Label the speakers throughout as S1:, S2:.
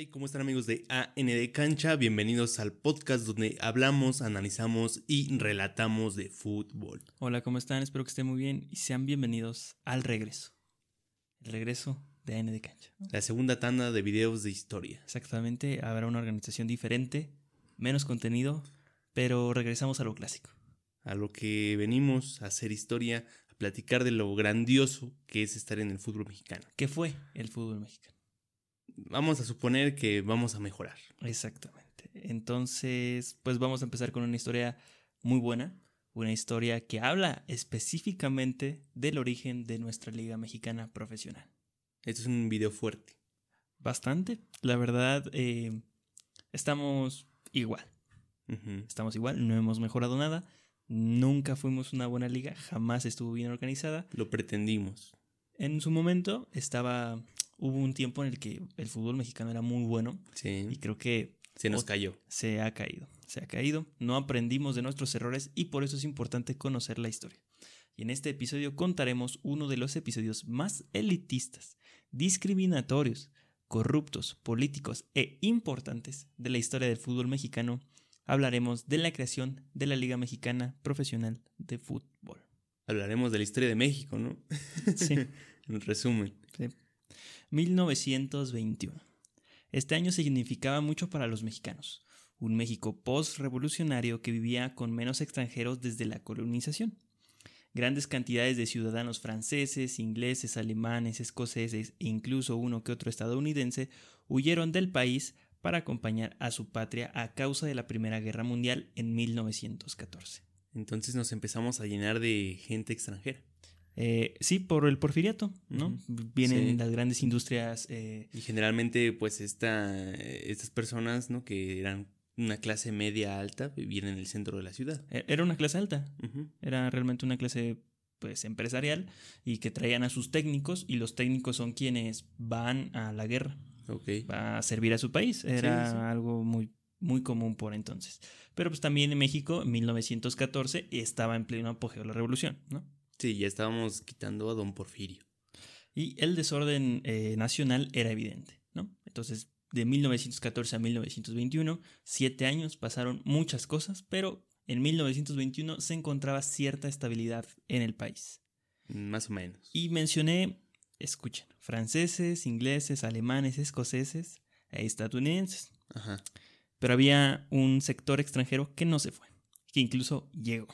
S1: Hey, ¿cómo están amigos de AND Cancha? Bienvenidos al podcast donde hablamos, analizamos y relatamos de fútbol.
S2: Hola, ¿cómo están? Espero que estén muy bien y sean bienvenidos al regreso. El regreso de AND Cancha.
S1: La segunda tanda de videos de historia.
S2: Exactamente, habrá una organización diferente, menos contenido, pero regresamos a lo clásico.
S1: A lo que venimos a hacer historia, a platicar de lo grandioso que es estar en el fútbol mexicano.
S2: ¿Qué fue el fútbol mexicano?
S1: Vamos a suponer que vamos a mejorar.
S2: Exactamente. Entonces, pues vamos a empezar con una historia muy buena, una historia que habla específicamente del origen de nuestra liga mexicana profesional.
S1: Este es un video fuerte.
S2: Bastante. La verdad, eh, estamos igual. Estamos igual, no hemos mejorado nada. Nunca fuimos una buena liga, jamás estuvo bien organizada.
S1: Lo pretendimos.
S2: En su momento estaba. Hubo un tiempo en el que el fútbol mexicano era muy bueno y
S1: Sí.
S2: creo que
S1: Se nos cayó.
S2: se ha caído. Se ha caído. No aprendimos de nuestros errores y por eso es importante conocer la historia. Y en este episodio contaremos uno de los episodios más elitistas, discriminatorios, corruptos, políticos e importantes de la historia del fútbol mexicano. Hablaremos de la creación de la Liga Mexicana Profesional de Fútbol.
S1: Hablaremos de la historia de México, ¿no?
S2: Sí.
S1: En resumen.
S2: Sí. 1921. Este año significaba mucho para los mexicanos. Un México post-revolucionario que vivía con menos extranjeros desde la colonización. Grandes cantidades de ciudadanos franceses, ingleses, alemanes, escoceses e incluso uno que otro estadounidense huyeron del país para acompañar a su patria a causa de la Primera Guerra Mundial en 1914.
S1: Entonces nos empezamos a llenar de gente extranjera.
S2: Eh, sí, por el porfiriato, ¿no? Vienen
S1: Sí.
S2: las grandes industrias eh,
S1: Y generalmente, pues, esta, estas personas, ¿no? Que eran una clase media alta, vivían en el centro de la ciudad.
S2: E- Era una clase alta, era realmente una clase pues empresarial y que traían a sus técnicos y los técnicos son quienes van a la guerra,
S1: Ok.
S2: a servir a su país. Era
S1: sí.
S2: algo muy muy común por entonces. Pero pues también en México en 1914 estaba en pleno apogeo la revolución, ¿no?
S1: Sí, ya estábamos quitando a don Porfirio.
S2: Y el desorden eh, nacional era evidente, ¿no? Entonces, de 1914 a 1921, siete años, pasaron muchas cosas, pero en 1921 se encontraba cierta estabilidad en el país.
S1: Más o menos.
S2: Y mencioné, escuchen, franceses, ingleses, alemanes, escoceses e estadounidenses.
S1: Ajá.
S2: Pero había un sector extranjero que no se fue, que incluso llegó,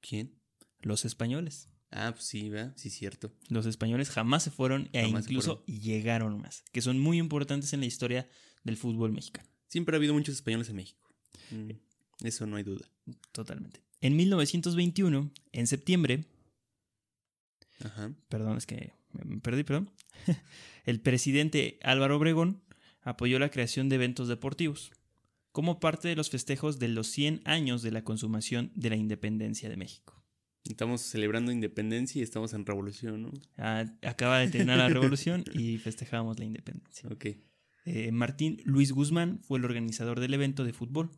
S1: ¿Quién?
S2: los españoles.
S1: Ah, pues sí, ¿verdad? Sí, cierto.
S2: Los españoles jamás se fueron e
S1: Jamás
S2: incluso llegaron más, que son muy importantes en la historia del fútbol mexicano.
S1: Siempre ha habido muchos españoles en México. Mm, Eso no hay duda.
S2: Totalmente. En 1921, en septiembre,
S1: Ajá.
S2: perdón, es que me perdí, perdón, el presidente Álvaro Obregón apoyó la creación de eventos deportivos como parte de los festejos de los 100 años de la consumación de la independencia de México.
S1: Estamos celebrando independencia y estamos en revolución, ¿no?
S2: Ah, acaba de terminar la revolución y festejamos la independencia.
S1: Ok.
S2: Eh, Martín Luis Guzmán fue el organizador del evento de fútbol,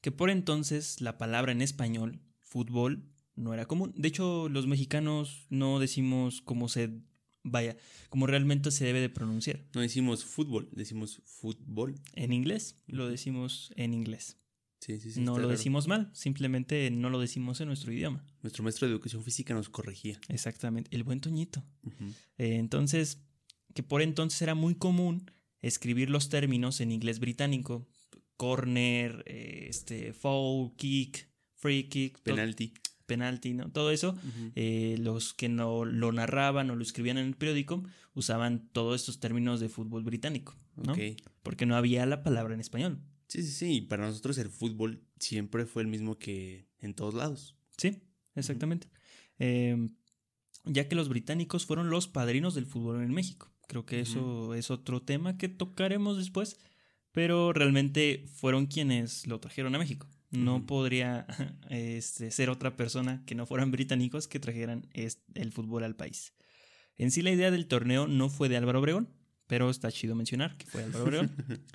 S2: que por entonces la palabra en español, fútbol, no era común. De hecho, los mexicanos no decimos cómo se vaya, como realmente se debe de pronunciar.
S1: No decimos fútbol, decimos fútbol.
S2: En inglés, lo decimos en inglés.
S1: Sí, sí, sí.
S2: no lo
S1: raro.
S2: decimos mal, simplemente no lo decimos en nuestro idioma.
S1: Nuestro maestro de educación física nos corregía.
S2: Exactamente, el buen Toñito. Eh, entonces, que por entonces era muy común escribir los términos en inglés británico. Corner, eh, este, foul, kick, free kick,
S1: Penalti.
S2: penalti, ¿no? Todo eso. Eh, los que no lo narraban o lo escribían en el periódico usaban todos estos términos de fútbol británico. Porque no había la palabra en español.
S1: Sí, sí, sí. Y para nosotros el fútbol siempre fue el mismo que en todos lados.
S2: Sí, exactamente. Eh, ya que los británicos fueron los padrinos del fútbol en México. Creo que eso es otro tema que tocaremos después, pero realmente fueron quienes lo trajeron a México. No podría este, ser otra persona que no fueran británicos que trajeran el fútbol al país. En sí la idea del torneo no fue de Álvaro Obregón, pero está chido mencionar que fue Álvaro Obregón,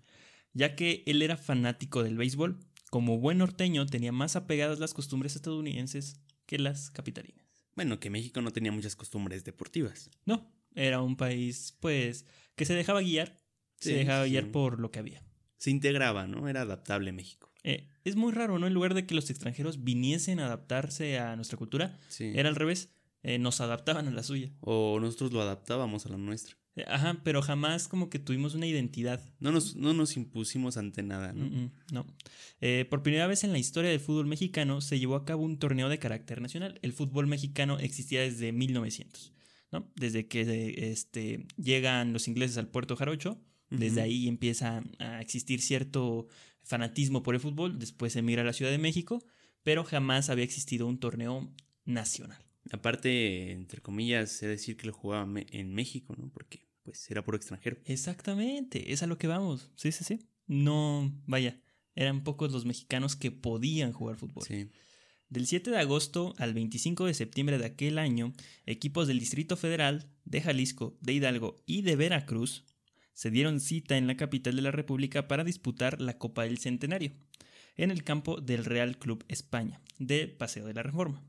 S2: ya que él era fanático del béisbol. Como buen norteño tenía más apegadas las costumbres estadounidenses que las capitalinas.
S1: Bueno, que México no tenía muchas costumbres deportivas.
S2: No, era un país, pues, que se dejaba guiar se dejaba
S1: sí.
S2: guiar por lo que había.
S1: Se integraba, ¿no? Era adaptable México.
S2: Eh, es muy raro, ¿no? En lugar de que los extranjeros viniesen a adaptarse a nuestra cultura,
S1: Sí.
S2: era al revés, eh, nos adaptaban a la suya.
S1: O nosotros lo adaptábamos a la nuestra.
S2: Ajá, pero jamás como que tuvimos una identidad.
S1: No nos, no nos impusimos ante nada, ¿no?
S2: Mm, mm, no. Eh, por primera vez en la historia del fútbol mexicano se llevó a cabo un torneo de carácter nacional. El fútbol mexicano existía desde 1900, ¿no? Desde que este, llegan los ingleses al puerto Jarocho, desde ahí empieza a existir cierto fanatismo por el fútbol, después se emigra a la Ciudad de México, pero jamás había existido un torneo nacional.
S1: Aparte, entre comillas, sé decir que lo jugaba en México, ¿no? Porque pues era puro extranjero.
S2: Exactamente, es a lo que vamos. Sí, sí, sí. No, vaya, eran pocos los mexicanos que podían jugar fútbol.
S1: Sí.
S2: Del 7 de agosto al 25 de septiembre de aquel año, equipos del Distrito Federal, de Jalisco, de Hidalgo y de Veracruz se dieron cita en la capital de la República para disputar la Copa del Centenario, en el campo del Real Club España, de Paseo de la Reforma.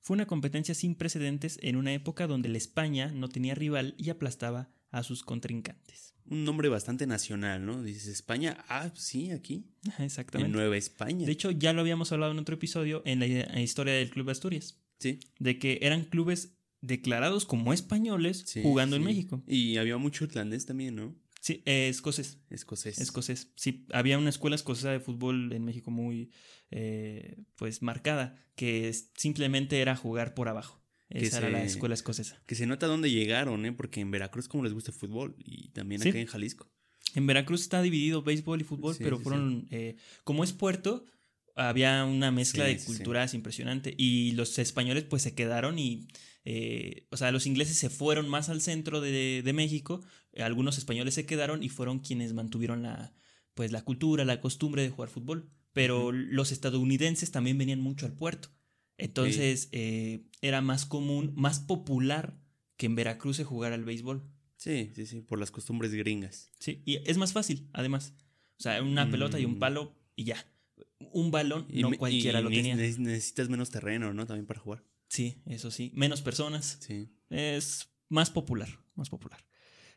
S2: Fue una competencia sin precedentes en una época donde la España no tenía rival y aplastaba a sus contrincantes.
S1: Un nombre bastante nacional, ¿no? Dices España, ah, pues sí, aquí. En
S2: Exactamente.
S1: Nueva España.
S2: De hecho, ya lo habíamos hablado en otro episodio en la historia del Club Asturias.
S1: sí.
S2: de que eran clubes declarados como españoles
S1: sí,
S2: jugando en. México.
S1: Y había mucho irlandés también, ¿no?
S2: Sí, eh, escocés.
S1: Escocés.
S2: Escocés. Sí, había una escuela escocesa de fútbol en México muy, eh, pues, marcada, que simplemente era jugar por abajo.
S1: Que
S2: Esa era la
S1: se-
S2: escuela escocesa.
S1: Que se nota dónde llegaron, ¿eh? Porque en Veracruz como les gusta el fútbol y también
S2: Sí.
S1: acá en Jalisco.
S2: En Veracruz está dividido béisbol y fútbol,
S1: Sí,
S2: pero
S1: sí,
S2: fueron, eh, como es puerto, había una mezcla de culturas impresionante. Y los españoles pues se quedaron y, eh, o sea, los ingleses se fueron más al centro de, de México, algunos españoles se quedaron y fueron quienes mantuvieron la, pues, la cultura, la costumbre de jugar fútbol. Pero los estadounidenses también venían mucho al puerto. Entonces eh, era más común, más popular que en Veracruz se jugara al béisbol.
S1: Sí, sí, sí, por las costumbres gringas.
S2: Sí, y es más fácil, además. O sea, una pelota y un
S1: Mm.
S2: palo y ya. Un balón,
S1: Y
S2: no cualquiera
S1: y
S2: lo tenía.
S1: ne- necesitas menos terreno, ¿no? También para jugar.
S2: Sí, eso sí. Menos personas.
S1: Sí.
S2: Es más popular, más popular.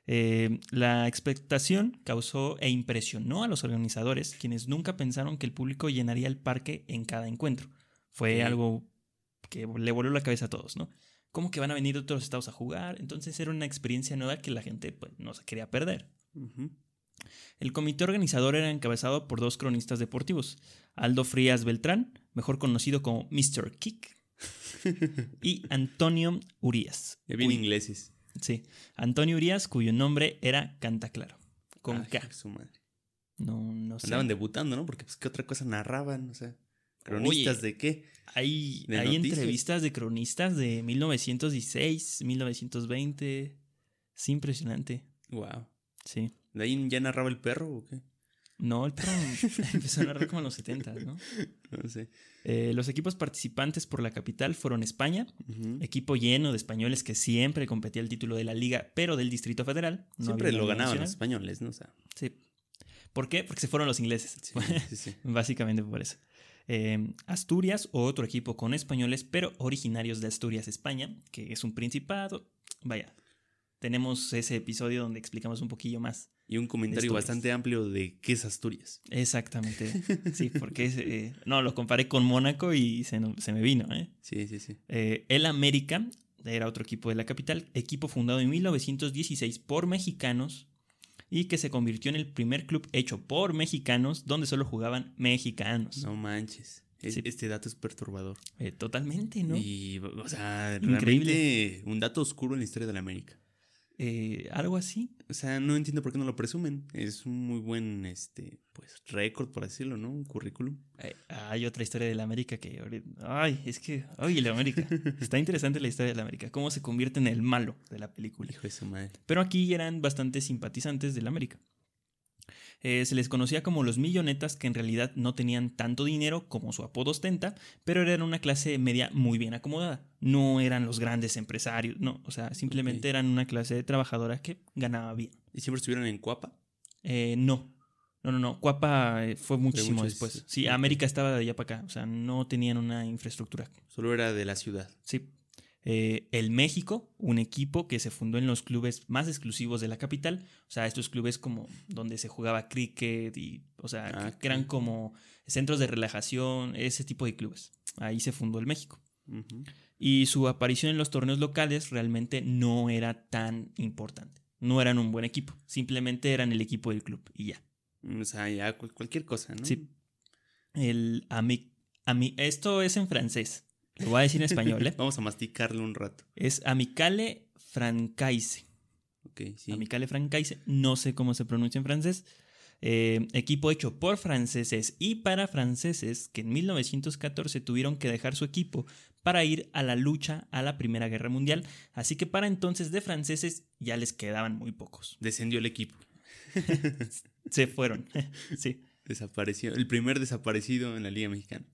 S2: Eh, la expectación causó e impresionó a los organizadores, quienes nunca pensaron que el público llenaría el parque en cada encuentro. Fue algo que le voló la cabeza a todos, ¿no? ¿Cómo que van a venir otros estados a jugar? Entonces era una experiencia nueva que la gente pues, no se quería perder. El comité organizador era encabezado por dos cronistas deportivos, Aldo Frías Beltrán, mejor conocido como Mr. Kick, y Antonio Urias.
S1: Ya bien ingleses.
S2: Sí, Antonio Urias, cuyo nombre era Cantaclaro, con
S1: Ay,
S2: K.
S1: su madre.
S2: No, no sé.
S1: Andaban debutando, ¿no? Porque pues qué otra cosa narraban, o sea, cronistas
S2: Oye,
S1: de qué?
S2: Hay,
S1: de
S2: hay entrevistas de cronistas de 1916, 1920. Es impresionante.
S1: Wow.
S2: Sí.
S1: ¿De ahí ya narraba el perro o qué?
S2: No, el perro empezó a narrar como en los 70, ¿no?
S1: No sé.
S2: Eh, los equipos participantes por la capital fueron España, equipo lleno de españoles que siempre competía el título de la liga, pero del Distrito Federal. no
S1: Siempre lo ganaban los españoles, ¿no? O sea,
S2: Sí. ¿Por qué? Porque se fueron los ingleses.
S1: sí, sí, sí.
S2: Básicamente por eso. Eh, Asturias, otro equipo con españoles, pero originarios de Asturias, España, que es un principado. Vaya, tenemos ese episodio donde explicamos un poquillo más.
S1: Y un comentario bastante amplio de qué es Asturias.
S2: Exactamente. Sí, porque eh, no, lo comparé con Mónaco y se me vino. ¿eh?
S1: Sí, sí, sí.
S2: Eh, el América era otro equipo de la capital, equipo fundado en 1916 por mexicanos y que se convirtió en el primer club hecho por mexicanos donde solo jugaban mexicanos.
S1: No manches. Es-
S2: Sí.
S1: Este dato es perturbador.
S2: Eh, totalmente, ¿no?
S1: Y, o sea,
S2: Increíble.
S1: un dato oscuro en la historia de la América.
S2: Eh, algo así.
S1: O sea, no entiendo por qué no lo presumen. Es un muy buen, este, pues, récord, por decirlo, ¿no? Un currículum.
S2: Eh, hay otra historia de la América que... ahorita- Ay, es que... Ay, la América. Está interesante la historia de la América. Cómo se convierte en el malo de la película.
S1: Hijo de su madre.
S2: Pero aquí eran bastante simpatizantes del América. Eh, se les conocía como los millonetas que en realidad no tenían tanto dinero como su apodo ostenta, pero eran una clase media muy bien acomodada. No eran los grandes empresarios, no, o sea, simplemente eran una clase trabajadora que ganaba bien.
S1: ¿Y siempre estuvieron en Cuapa?
S2: Eh, no, no, no, no, Cuapa eh, fue muchísimo después.
S1: des-
S2: Sí. América estaba de allá para acá, o sea, no tenían una infraestructura.
S1: Solo era de la ciudad.
S2: Sí. Eh, el México, un equipo que se fundó en los clubes más exclusivos de la capital. O sea, estos clubes como donde se jugaba cricket y, o sea,
S1: Ah,
S2: que eran como centros de relajación, ese tipo de clubes. Ahí se fundó el México. Y su aparición en los torneos locales realmente no era tan importante. No eran un buen equipo, simplemente eran el equipo del club y ya.
S1: O sea, ya cual- cualquier cosa, ¿no?
S2: Sí. El ami- esto es en francés. Lo voy a decir en español, ¿eh?
S1: Vamos a masticarlo un rato.
S2: Es Amicale Francaise.
S1: Ok, sí.
S2: Amicale Francaise, no sé cómo se pronuncia en francés. Eh, equipo hecho por franceses y para franceses que en 1914 tuvieron que dejar su equipo para ir a la lucha a la Primera Guerra Mundial. Así que para entonces de franceses ya les quedaban muy pocos.
S1: Descendió el equipo.
S2: Se fueron. sí.
S1: Desapareció. El primer desaparecido en la Liga Mexicana.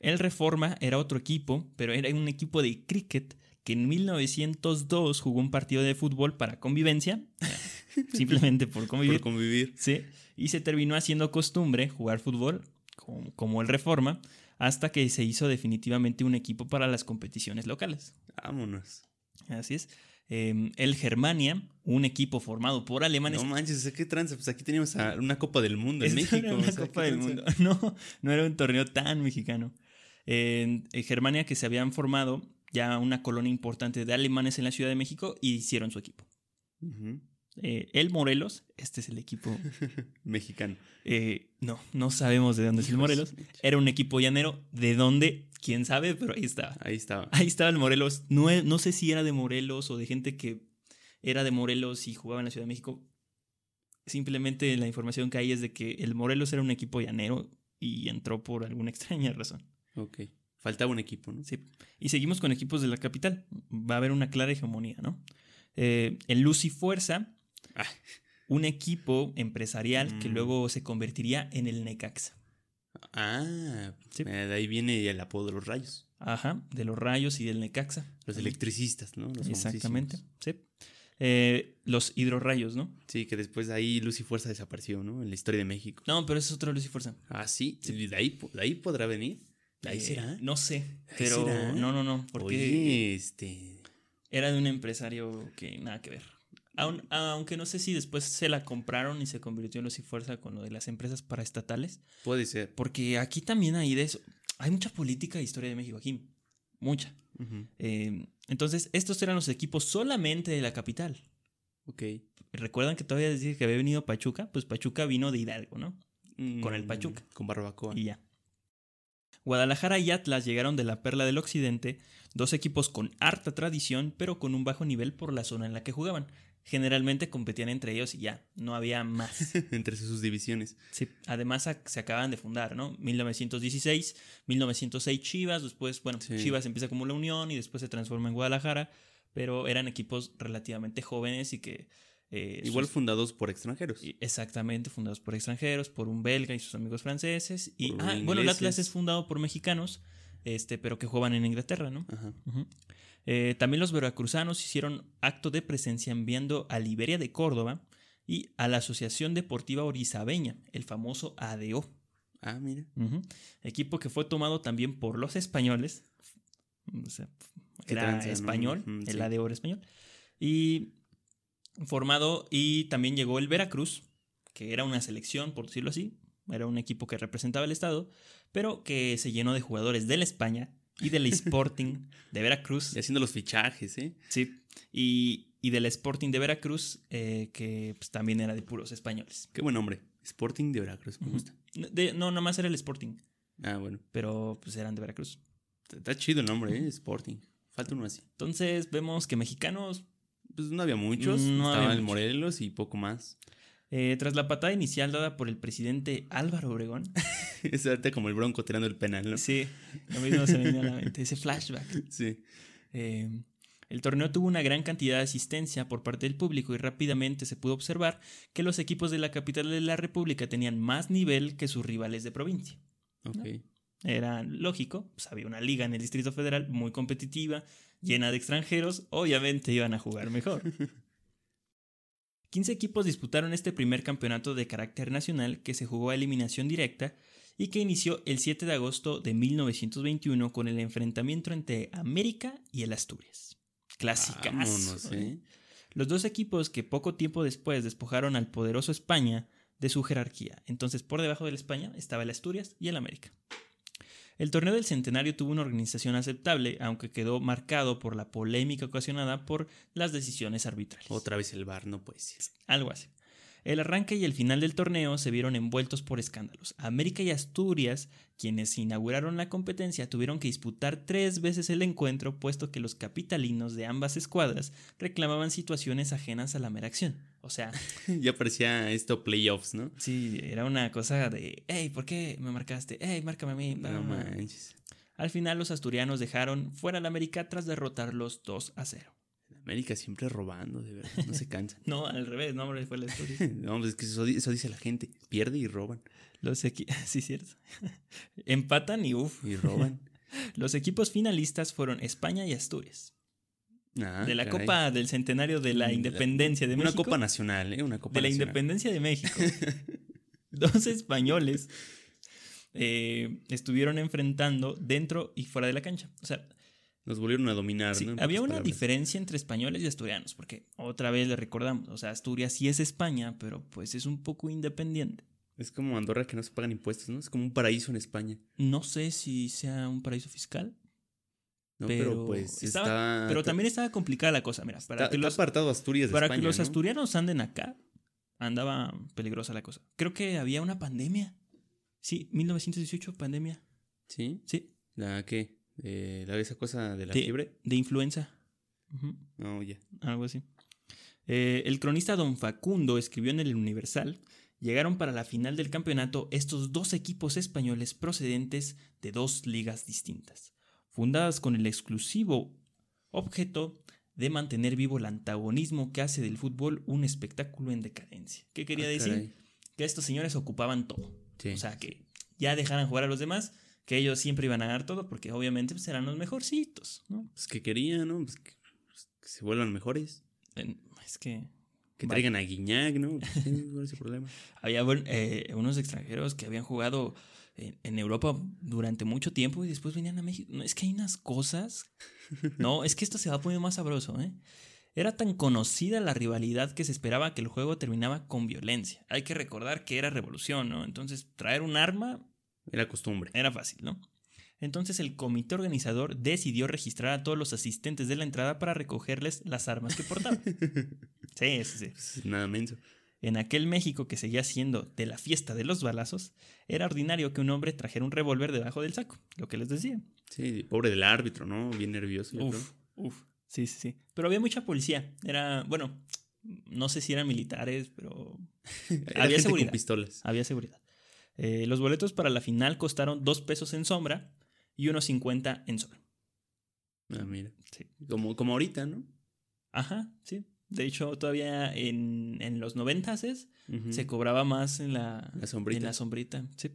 S2: El Reforma era otro equipo, pero era un equipo de cricket que en 1902 jugó un partido de fútbol para convivencia, simplemente por convivir.
S1: Por convivir.
S2: Sí, y se terminó haciendo costumbre jugar fútbol, como, como el Reforma, hasta que se hizo definitivamente un equipo para las competiciones locales.
S1: Vámonos.
S2: Así es. Eh, el Germania, un equipo formado por alemanes.
S1: No manches, qué tranza. Pues aquí teníamos a una Copa del Mundo en México. o
S2: una
S1: sea,
S2: Copa del
S1: tranza.
S2: Mundo. No, no era un torneo tan mexicano. En, en Germania que se habían formado ya una colonia importante de alemanes en la Ciudad de México y hicieron su equipo. Eh, el Morelos, este es el equipo.
S1: Mexicano.
S2: eh, no, no sabemos de dónde es el Morelos. Era un equipo llanero. ¿De dónde? ¿Quién sabe? Pero ahí estaba.
S1: Ahí estaba.
S2: Ahí estaba el Morelos. No, no sé si era de Morelos o de gente que era de Morelos y jugaba en la Ciudad de México. Simplemente la información que hay es de que el Morelos era un equipo llanero y entró por alguna extraña razón.
S1: Ok. Faltaba un equipo, ¿no?
S2: Sí. Y seguimos con equipos de la capital. Va a haber una clara hegemonía, ¿no? Eh, el Lucy Fuerza,
S1: Ah.
S2: un equipo empresarial que
S1: Mm.
S2: luego se convertiría en el Necaxa.
S1: Ah,
S2: Sí.
S1: de ahí viene el apodo de los rayos.
S2: Ajá, de los Rayos y del Necaxa.
S1: Los electricistas, ¿no? Los
S2: Exactamente, sí. Eh, los hidrorrayos, ¿no?
S1: Sí, que después de ahí Luz y Fuerza desapareció, ¿no? En la historia de México.
S2: No, pero es otro Lucy Fuerza.
S1: Ah, sí. ¿Y ¿De ahí, de ahí podrá venir? ¿De ahí
S2: Eh,
S1: será?
S2: No sé,
S1: ¿Ahí
S2: pero
S1: será?
S2: no, no, no, porque
S1: Oye, este...
S2: era de un empresario que nada que ver. Aun- aunque no sé si después se la compraron y se convirtió en Lucy Fuerza con lo de las empresas paraestatales,
S1: Puede ser.
S2: porque aquí también hay de eso. Hay mucha política de historia de México aquí, mucha. Eh, entonces, estos eran los equipos solamente de la capital.
S1: Ok.
S2: ¿Recuerdan que todavía decía que había venido Pachuca? Pues Pachuca vino de Hidalgo, ¿no? Con el
S1: Mm,
S2: Pachuca.
S1: Con barbacoa.
S2: Y ya. Guadalajara y Atlas llegaron de la Perla del Occidente, dos equipos con harta tradición, pero con un bajo nivel por la zona en la que jugaban. Generalmente competían entre ellos y ya, no había más.
S1: Entre sus divisiones.
S2: Sí, además se acaban de fundar, ¿no? 1916, 1906 Chivas, después, bueno,
S1: Sí.
S2: Chivas empieza como la Unión y después se transforma en Guadalajara, pero eran equipos relativamente jóvenes y que... eh,
S1: Igual
S2: sus-
S1: fundados por extranjeros.
S2: Exactamente, fundados por extranjeros, por un belga y sus amigos franceses. Y, ah, bueno, el Atlas es fundado por mexicanos, este, pero que juegan en Inglaterra, ¿no?
S1: Ajá.
S2: Eh, también los veracruzanos hicieron acto de presencia enviando a Liberia de Córdoba y a la Asociación Deportiva Orizabeña, el famoso ADO.
S1: Ah, mira.
S2: Equipo que fue tomado también por los españoles. O sea,
S1: Qué
S2: era español, el
S1: sí.
S2: ADO era español. Y formado, y también llegó el Veracruz, que era una selección, por decirlo así. Era un equipo que representaba el estado, pero que se llenó de jugadores de la España y del Sporting de Veracruz.
S1: Y haciendo los fichajes, ¿eh?
S2: Sí. Y, y del Sporting de Veracruz, eh, que pues, también era de puros españoles.
S1: Qué buen nombre. Sporting de Veracruz, me gusta.
S2: De- no, nomás era el Sporting,
S1: Ah, bueno.
S2: pero pues eran de Veracruz.
S1: Está- Está chido el nombre, ¿eh? Sporting. Falta uno así.
S2: Entonces vemos que mexicanos,
S1: Pues no había muchos.
S2: No
S1: Estaba
S2: había.
S1: Morelos y poco más.
S2: eh, tras la patada inicial dada por el presidente Álvaro Obregón,
S1: es ahorita como el bronco tirando el penal, ¿no?
S2: sí, lo mismo se me vino a la mente, ese flashback.
S1: Sí.
S2: Eh, el torneo tuvo una gran cantidad de asistencia por parte del público y rápidamente se pudo observar que los equipos de la capital de la República tenían más nivel que sus rivales de provincia.
S1: Ok.
S2: Era lógico, pues había una liga en el Distrito Federal muy competitiva, llena de extranjeros, obviamente iban a jugar mejor. 15 equipos disputaron este primer campeonato de carácter nacional que se jugó a eliminación directa y que inició el 7 de agosto de 1921 con el enfrentamiento entre América y el Asturias. Clásicas.
S1: ¿eh?
S2: Los dos equipos que poco tiempo después despojaron al poderoso España de su jerarquía. Entonces, por debajo del España estaba el Asturias y el América. El torneo del centenario tuvo una organización aceptable, aunque quedó marcado por la polémica ocasionada por las decisiones arbitrales.
S1: Otra vez el bar, no puede ser.
S2: Algo así. El arranque y el final del torneo se vieron envueltos por escándalos. América y Asturias, quienes inauguraron la competencia, tuvieron que disputar tres veces el encuentro, puesto que los capitalinos de ambas escuadras reclamaban situaciones ajenas a la mera acción. O sea,
S1: ya parecía esto playoffs, ¿no?
S2: sí, era una cosa de, hey, ¿por qué me marcaste? Hey, márcame a mí.
S1: No
S2: va, va".
S1: manches.
S2: Al final los asturianos dejaron fuera al América tras derrotarlos 2 a 0.
S1: América siempre robando, de verdad, no se cansan.
S2: No, al revés, no, hombre, fue la Asturias.
S1: No, pues es que eso, di- eso dice la gente. Pierde y roban.
S2: Los equi- sí, cierto. Empatan y uff.
S1: Y roban.
S2: Los equipos finalistas fueron España y Asturias.
S1: Ah,
S2: de la
S1: caray.
S2: Copa del Centenario de la
S1: Mm,
S2: Independencia de
S1: Una
S2: México.
S1: copa nacional, ¿eh? Una copa
S2: de la. Independencia de México. Dos españoles eh, estuvieron enfrentando dentro y fuera de la cancha. O sea,
S1: Nos volvieron a dominar,
S2: sí,
S1: ¿no?
S2: Había una
S1: palabras.
S2: diferencia entre españoles y asturianos, porque otra vez le recordamos, o sea, Asturias sí es España, pero pues es un poco independiente.
S1: Es como Andorra que no se pagan impuestos, ¿no? Es como un paraíso en España.
S2: No sé si sea un paraíso fiscal,
S1: No,
S2: pero,
S1: pero, pues
S2: estaba-
S1: está.
S2: pero también estaba complicada la cosa. Mira, para
S1: está,
S2: que
S1: está
S2: los,
S1: apartado Asturias de
S2: para
S1: España,
S2: que los
S1: ¿no?
S2: asturianos anden acá, andaba peligrosa la cosa. Creo que había una pandemia. Sí, 1918, pandemia.
S1: ¿Sí?
S2: Sí,
S1: ¿La qué? Eh, ¿La esa cosa de la
S2: De-
S1: fiebre?
S2: de influenza. Ujú,
S1: No, ya.
S2: algo así. Eh, el cronista Don Facundo escribió en el Universal, llegaron para la final del campeonato estos dos equipos españoles procedentes de dos ligas distintas, fundadas con el exclusivo objeto de mantener vivo el antagonismo que hace del fútbol un espectáculo en decadencia. ¿Qué quería
S1: Ah,
S2: decir?
S1: caray.
S2: Que estos señores ocupaban todo.
S1: Sí.
S2: O sea, que ya dejaran jugar a los demás, que ellos siempre iban a ganar todo, porque obviamente pues, eran los mejorcitos, ¿no?
S1: Pues que querían, ¿no? Pues que, pues que se vuelvan mejores.
S2: Es que
S1: Que traigan a Guiñac, ¿no? Pues, sí, ¿Cuál es el problema?
S2: había eh, unos extranjeros que habían jugado en, en Europa durante mucho tiempo y después venían a México. No, es que hay unas cosas. No, es que esto se va poniendo más sabroso, ¿eh? Era tan conocida la rivalidad que se esperaba que el juego terminaba con violencia. Hay que recordar que era revolución, ¿no? Entonces, traer un arma
S1: Era costumbre.
S2: Era fácil, ¿no? Entonces el comité organizador decidió registrar a todos los asistentes de la entrada para recogerles las armas que portaban. Sí, sí, sí.
S1: Nada menso.
S2: En aquel México que seguía siendo de la fiesta de los balazos, era ordinario que un hombre trajera un revólver debajo del saco, lo que les decía.
S1: Sí, pobre del árbitro, ¿no? Bien nervioso.
S2: Uf, uf. Sí, sí, sí. Pero había mucha policía. Era, bueno, no sé si eran militares, pero.
S1: Era
S2: había seguridad.
S1: con pistolas.
S2: había seguridad. Eh, los boletos para la final costaron dos pesos en sombra y unos 50 en sobre.
S1: Ah, mira.
S2: Sí.
S1: Como, como ahorita, ¿no?
S2: Ajá, sí. De hecho, todavía en, en los noventas
S1: Ujú.
S2: se cobraba más en la,
S1: La sombrita.
S2: en la sombrita. Sí.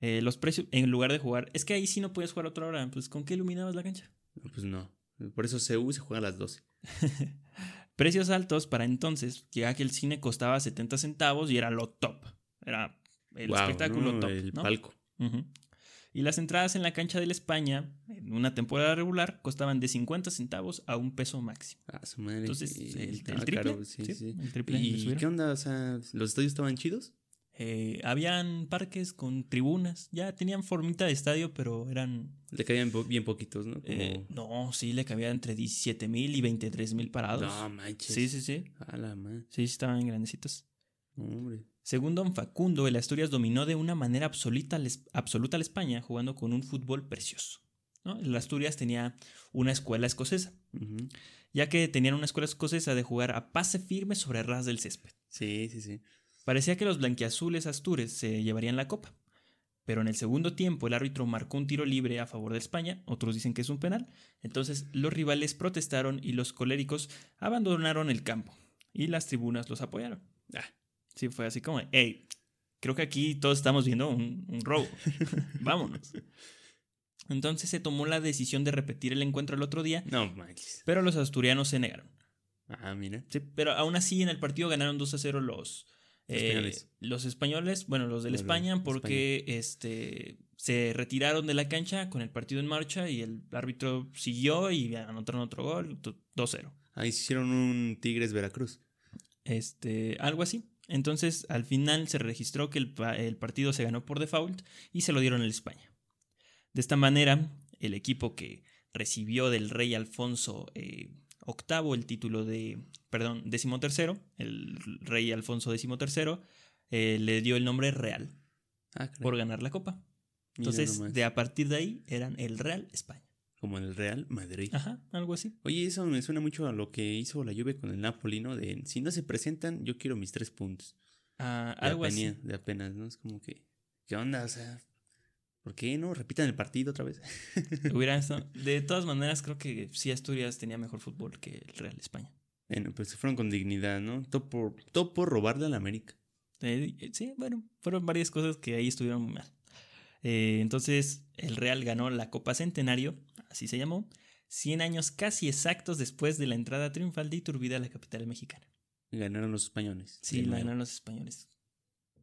S2: Eh, los precios, en lugar de jugar, es que ahí sí no podías jugar a otra hora. Pues, ¿con qué iluminabas la cancha?
S1: Pues no. Por eso CU se juega a las 12.
S2: Precios altos para entonces, ya que el cine costaba 70 centavos y era lo top. Era el espectáculo
S1: ¿no?
S2: top.
S1: El
S2: ¿no?
S1: palco.
S2: Y las entradas en la cancha del España, en una temporada regular, costaban de 50 centavos a un peso máximo.
S1: Ah, su madre.
S2: Entonces, el, triple.
S1: caro, sí,
S2: sí,
S1: sí.
S2: El triple le
S1: ¿Y qué onda? O sea, ¿los estadios estaban chidos?
S2: Eh, habían parques con tribunas. Ya tenían formita de estadio, pero eran.
S1: Le caían po- bien poquitos, ¿no? Como...
S2: eh, no, sí, le cabía entre 17 mil y 23 mil parados.
S1: no, manches.
S2: sí, sí, sí.
S1: A la madre.
S2: Sí, sí, estaban grandecitos.
S1: Hombre.
S2: Según Don Facundo, el Asturias dominó de una manera absoluta, absoluta a la España, jugando con un fútbol precioso. ¿no? El Asturias tenía una escuela escocesa, ya que tenían una escuela escocesa de jugar a pase firme sobre ras del césped.
S1: Sí, sí, sí.
S2: Parecía que los blanquiazules astures se llevarían la copa. Pero en el segundo tiempo el árbitro marcó un tiro libre a favor de España, otros dicen que es un penal. Entonces los rivales protestaron y los coléricos abandonaron el campo y las tribunas los apoyaron.
S1: Ah,
S2: Sí, fue así como, hey, creo que aquí todos estamos viendo un, un robo. Vámonos. Entonces se tomó la decisión de repetir el encuentro el otro día,
S1: no manches.
S2: pero los asturianos se negaron.
S1: Ah, mira.
S2: Sí, pero aún así en el partido ganaron 2 a 0 los,
S1: Los
S2: eh,
S1: españoles.
S2: los españoles, bueno, los del España, porque este se retiraron de la cancha con el partido en marcha y el árbitro siguió y anotaron otro gol, 2-0.
S1: Ahí se hicieron un Tigres Veracruz.
S2: Este, algo así. Entonces, al final se registró que el, el partido se ganó por default y se lo dieron al España. De esta manera, el equipo que recibió del rey Alfonso eh, VIII el título de, perdón, decimotercero, el rey Alfonso XIII, eh, le dio el nombre Real
S1: Ah,
S2: por ganar la copa. Entonces, de a partir de ahí eran el Real España.
S1: Como en el Real Madrid.
S2: Ajá, algo así.
S1: Oye, eso me suena mucho a lo que hizo la Juve con el Napoli, ¿no? De si no se presentan, yo quiero mis tres puntos.
S2: Ah,
S1: De
S2: algo así.
S1: apenas, de apenas, ¿no? Es como que, ¿qué onda? O sea, ¿por qué no? Repitan el partido otra vez.
S2: De todas maneras, creo que sí Asturias tenía mejor fútbol que el Real España.
S1: Bueno, pues se fueron con dignidad, ¿no? Todo por, todo por robarle a la América.
S2: Eh, eh, sí, bueno, fueron varias cosas que ahí estuvieron muy mal. Eh, entonces, el Real ganó la Copa Centenario, así se llamó, 100 años casi exactos después de la entrada triunfal de Iturbide a la capital mexicana.
S1: Ganaron los españoles.
S2: Sí, la ganaron los españoles.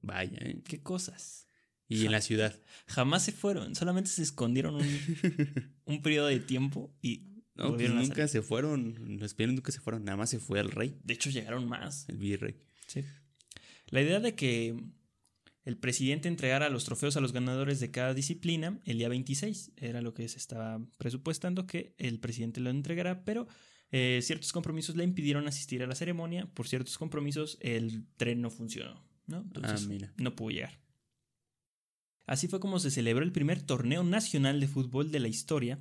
S1: Vaya, ¿eh?
S2: ¿Qué cosas?
S1: Y en la ciudad.
S2: Jamás se fueron, solamente se escondieron un, un periodo de tiempo y
S1: No, pues
S2: volvieron
S1: nunca se fueron. Los españoles nunca se fueron. Nada más se fue el rey,
S2: De hecho, llegaron más.
S1: el virrey.
S2: Sí. La idea de que el presidente entregara los trofeos a los ganadores de cada disciplina el día 26 era lo que se estaba presupuestando que el presidente lo entregara, pero eh, ciertos compromisos le impidieron asistir a la ceremonia. Por ciertos compromisos, el tren no funcionó. ¿no? Entonces,
S1: ah, mira.
S2: no pudo llegar. Así fue como se celebró el primer torneo nacional de fútbol de la historia.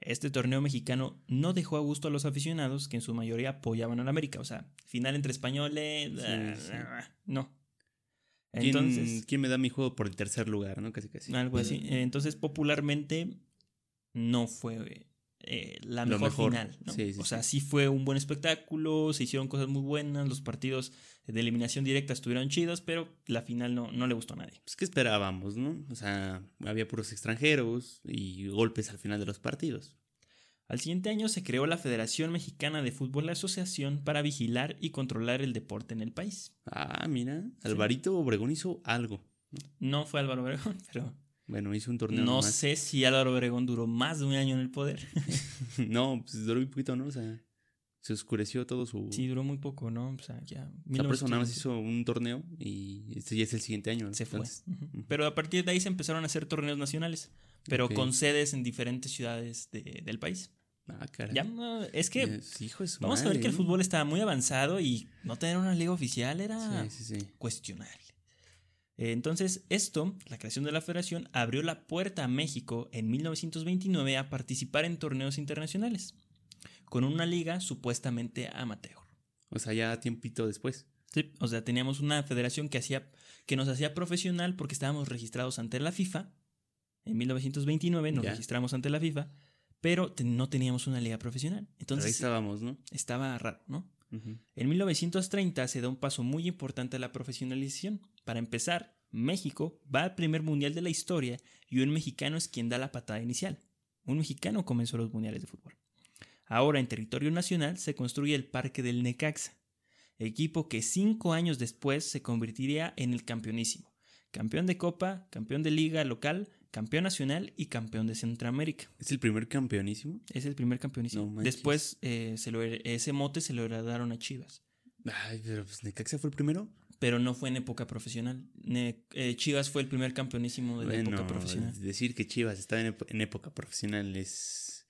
S2: Este torneo mexicano no dejó a gusto a los aficionados, que en su mayoría apoyaban al América. O sea, final entre españoles.
S1: Sí, sí.
S2: No.
S1: ¿Quién,
S2: Entonces,
S1: ¿Quién me da mi juego por el tercer lugar, no? Casi, casi.
S2: algo así. Entonces, popularmente, no fue eh, la mejor,
S1: mejor.
S2: final. ¿no?
S1: Sí, sí,
S2: o sea,
S1: sí.
S2: sí fue un buen espectáculo, se hicieron cosas muy buenas, los partidos de eliminación directa estuvieron chidos, pero la final no, no le gustó a nadie.
S1: Pues, ¿qué esperábamos, no? O sea, había puros extranjeros y golpes al final de los partidos.
S2: Al siguiente año se creó la Federación Mexicana de Fútbol la Asociación para vigilar y controlar el deporte en el país.
S1: Ah, mira. Alvarito Obregón hizo algo.
S2: No fue Álvaro Obregón, pero
S1: Bueno, hizo un torneo
S2: no
S1: nomás.
S2: sé si Álvaro Obregón duró más de un año en el poder.
S1: no, pues duró un poquito, ¿no? O sea, se oscureció todo su...
S2: Sí, duró muy poco, ¿no? O sea, ya.
S1: Eso nada más
S2: 1920.
S1: hizo un torneo y este ya es el siguiente año. ¿no?
S2: Se fue.
S1: Entonces.
S2: Pero a partir de ahí se empezaron a hacer torneos nacionales, pero con sedes en diferentes ciudades de- del país.
S1: Ah, caray.
S2: Ya, no, es que
S1: Es- hijo
S2: vamos a ver que el fútbol estaba muy avanzado y no tener una liga oficial era
S1: Sí, sí, sí.
S2: cuestionable. Eh, Entonces, esto, la creación de la federación, abrió la puerta a México en 1929 a participar en torneos internacionales, con una liga supuestamente amateur.
S1: O sea, ya tiempito después.
S2: Sí, o sea, teníamos una federación que, hacía, que nos hacía profesional porque estábamos registrados ante la FIFA. En 1929 nos
S1: Ya.
S2: registramos ante la FIFA, pero no teníamos una liga profesional.
S1: Pero ahí
S2: Entonces,
S1: estábamos, ¿no?
S2: estaba raro, ¿no? En 1930 se da un paso muy importante a la profesionalización. Para empezar, México va al primer mundial de la historia y un mexicano es quien da la patada inicial. Un mexicano comenzó los mundiales de fútbol. Ahora en territorio nacional se construye el Parque del Necaxa, equipo que cinco años después se convertiría en el campeonísimo. Campeón de Copa, campeón de Liga local, campeón nacional y campeón de Centroamérica.
S1: ¿Es el primer campeonísimo?
S2: Es el primer campeonísimo.
S1: No.
S2: Después eh, se lo ese mote se lo heredaron a Chivas.
S1: Ay, pero pues Necaxa fue el primero.
S2: pero no fue en época profesional. Ne- eh, Chivas fue el primer campeonísimo de la
S1: Bueno,
S2: época profesional.
S1: decir que Chivas estaba en, época profesional es.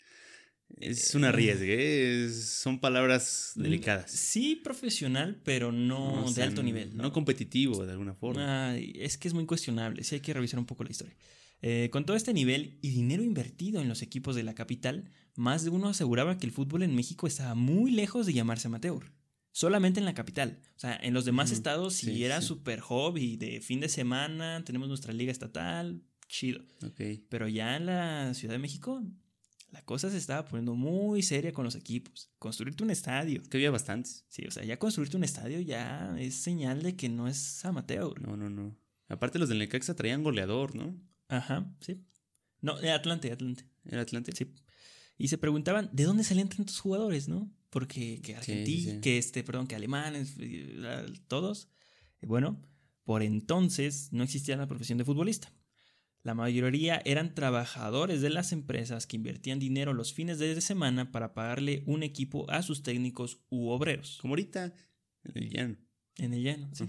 S1: Es
S2: Eh,
S1: un arriesgue. Es- son palabras delicadas.
S2: Sí, profesional, pero no
S1: O
S2: de alto nivel.
S1: No, competitivo, de alguna forma.
S2: Es que es muy cuestionable, sí hay que revisar un poco la historia. Eh, con todo este nivel y dinero invertido en los equipos de la capital, más de uno aseguraba que el fútbol en México estaba muy lejos de llamarse amateur. Solamente en la capital. O sea, en los demás estados sí,
S1: sí,
S2: era
S1: sí.
S2: super hobby de fin de semana, tenemos nuestra liga estatal, chido.
S1: Ok.
S2: Pero ya en la Ciudad de México, la cosa se estaba poniendo muy seria con los equipos. Construirte un estadio.
S1: Que había bastantes.
S2: Sí, o sea, ya construirte un estadio ya es señal de que no es amateur.
S1: No, no, no. Aparte, los del Necaxa traían goleador, ¿no?
S2: Ajá, sí. No, eh, Atlante, Atlante.
S1: ¿Era Atlante?
S2: Sí. Y se preguntaban, ¿de dónde salían tantos jugadores, no? Porque que
S1: Sí, sí.
S2: que este, perdón, que alemanes, eh, todos. Bueno, por entonces no existía la profesión de futbolista. La mayoría eran trabajadores de las empresas que invertían dinero los fines de semana para pagarle un equipo a sus técnicos u obreros.
S1: Como ahorita, en el llano.
S2: En el llano, sí.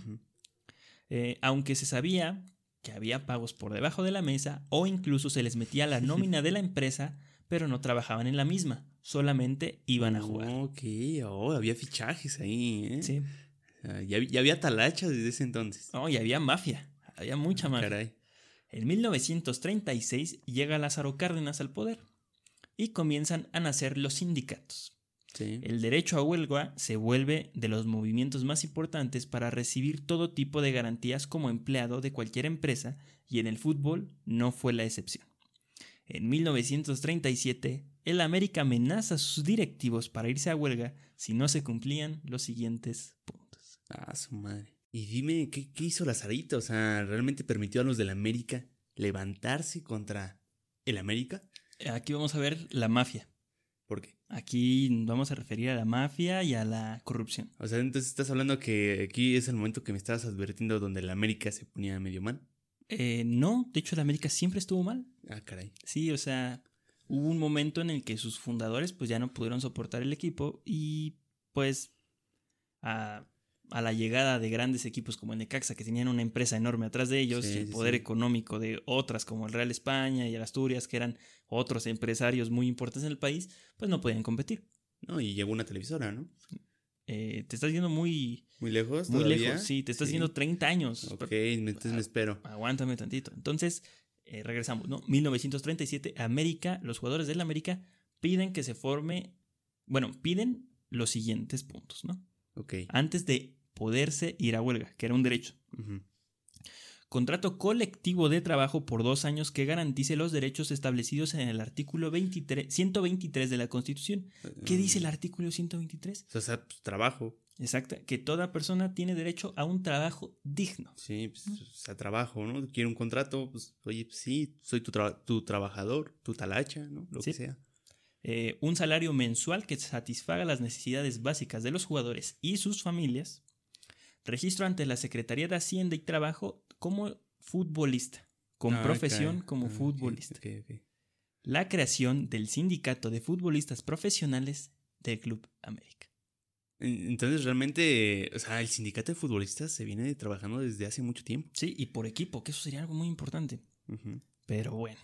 S2: Eh, aunque se sabía que había pagos por debajo de la mesa o incluso se les metía la nómina de la empresa, pero no trabajaban en la misma, solamente iban a jugar.
S1: Ok, oh, había fichajes ahí, ¿eh?
S2: Sí.
S1: Ya, ya había talachas desde ese entonces.
S2: Oh, y había mafia, había mucha
S1: Ah,
S2: mafia.
S1: Caray.
S2: En 1936 llega Lázaro Cárdenas al poder y comienzan a nacer los sindicatos.
S1: Sí.
S2: El derecho a huelga se vuelve de los movimientos más importantes para recibir todo tipo de garantías como empleado de cualquier empresa y en el fútbol no fue la excepción. En 1937, el América amenaza a sus directivos para irse a huelga si no se cumplían los siguientes puntos.
S1: Ah, su madre. Y dime, ¿qué, qué hizo Lazarito? O sea, ¿realmente permitió a los del América levantarse contra el América?
S2: Aquí vamos a ver la mafia.
S1: ¿Por qué?
S2: Aquí vamos a referir a la mafia y a la corrupción.
S1: O sea, entonces estás hablando que aquí es el momento que me estabas advirtiendo donde el América se ponía medio mal.
S2: Eh, no, de hecho el América siempre estuvo mal.
S1: Ah, caray.
S2: Sí, o sea, hubo un momento en el que sus fundadores pues ya no pudieron soportar el equipo y pues a, a la llegada de grandes equipos como el Necaxa que tenían una empresa enorme atrás de ellos
S1: Sí,
S2: y el poder
S1: sí.
S2: económico de otras como el Real España y el Asturias que eran otros empresarios muy importantes en el país, pues no podían competir.
S1: No, y llegó una televisora, ¿no?
S2: Eh, te estás yendo muy,
S1: Muy lejos.
S2: muy
S1: todavía?
S2: lejos, sí, te estás
S1: Sí.
S2: yendo 30 años.
S1: Ok, entonces me espero.
S2: Aguántame tantito. Entonces, eh, regresamos, ¿no? 1937, América, los jugadores del América piden que se forme, bueno, piden los siguientes puntos, ¿no?
S1: Ok.
S2: Antes de poderse ir a huelga, que era un derecho. Contrato colectivo de trabajo por dos años que garantice los derechos establecidos en el artículo 23, 123 de la Constitución. ¿Qué dice el artículo 123?
S1: O sea, pues, trabajo.
S2: Exacto, que toda persona tiene derecho a un trabajo digno.
S1: Sí, pues, o sea, trabajo, ¿no? Quiero un contrato, pues, oye, pues, sí, soy tu, tra- tu trabajador, tu talacha, ¿no? Lo
S2: Sí.
S1: que sea.
S2: eh, un salario mensual que satisfaga las necesidades básicas de los jugadores y sus familias, registro ante la Secretaría de Hacienda y Trabajo como futbolista, con
S1: Ah,
S2: profesión como
S1: Ah,
S2: futbolista, la creación del Sindicato de Futbolistas Profesionales del Club América.
S1: En- Entonces, realmente, o sea, el sindicato de futbolistas se viene trabajando desde hace mucho tiempo.
S2: Sí, y por equipo, que eso sería algo muy importante. Pero bueno,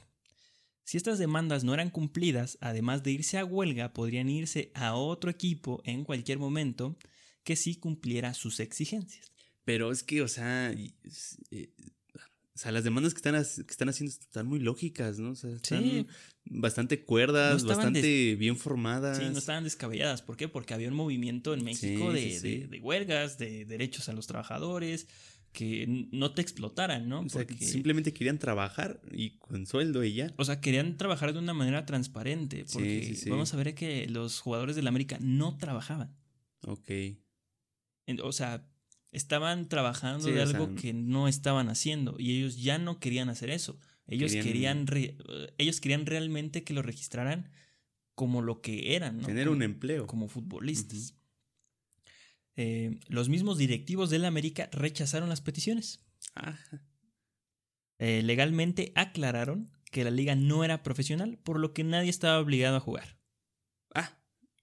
S2: si estas demandas no eran cumplidas, además de irse a huelga, podrían irse a otro equipo en cualquier momento que sí cumpliera sus exigencias.
S1: Pero es que, o sea, eh, o sea, las demandas que están, que están haciendo están muy lógicas, ¿no? O sea, están
S2: Sí.
S1: bastante cuerdas,
S2: No
S1: bastante bien formadas.
S2: Sí, no estaban descabelladas. ¿Por qué? Porque había un movimiento en México
S1: Sí,
S2: de,
S1: sí,
S2: de- de huelgas, de derechos a los trabajadores, que no te explotaran, ¿no?
S1: O sea, que
S2: Porque-
S1: simplemente querían trabajar y con sueldo y ya.
S2: o sea, querían trabajar de una manera transparente.
S1: Sí,
S2: Porque
S1: sí, sí.
S2: vamos a ver que los jugadores del América no trabajaban.
S1: Ok.
S2: O sea, estaban trabajando
S1: Sí,
S2: de
S1: o sea,
S2: algo que no estaban haciendo y ellos ya no querían hacer eso. Ellos
S1: Querían-
S2: querían, re- eh, ellos querían realmente que lo registraran como lo que eran, ¿no?
S1: Tener
S2: Como-
S1: un empleo.
S2: como futbolistas. Eh, los mismos directivos del América rechazaron las peticiones.
S1: Ajá.
S2: Eh, legalmente aclararon que la liga no era profesional, por lo que nadie estaba obligado a jugar.
S1: Ah,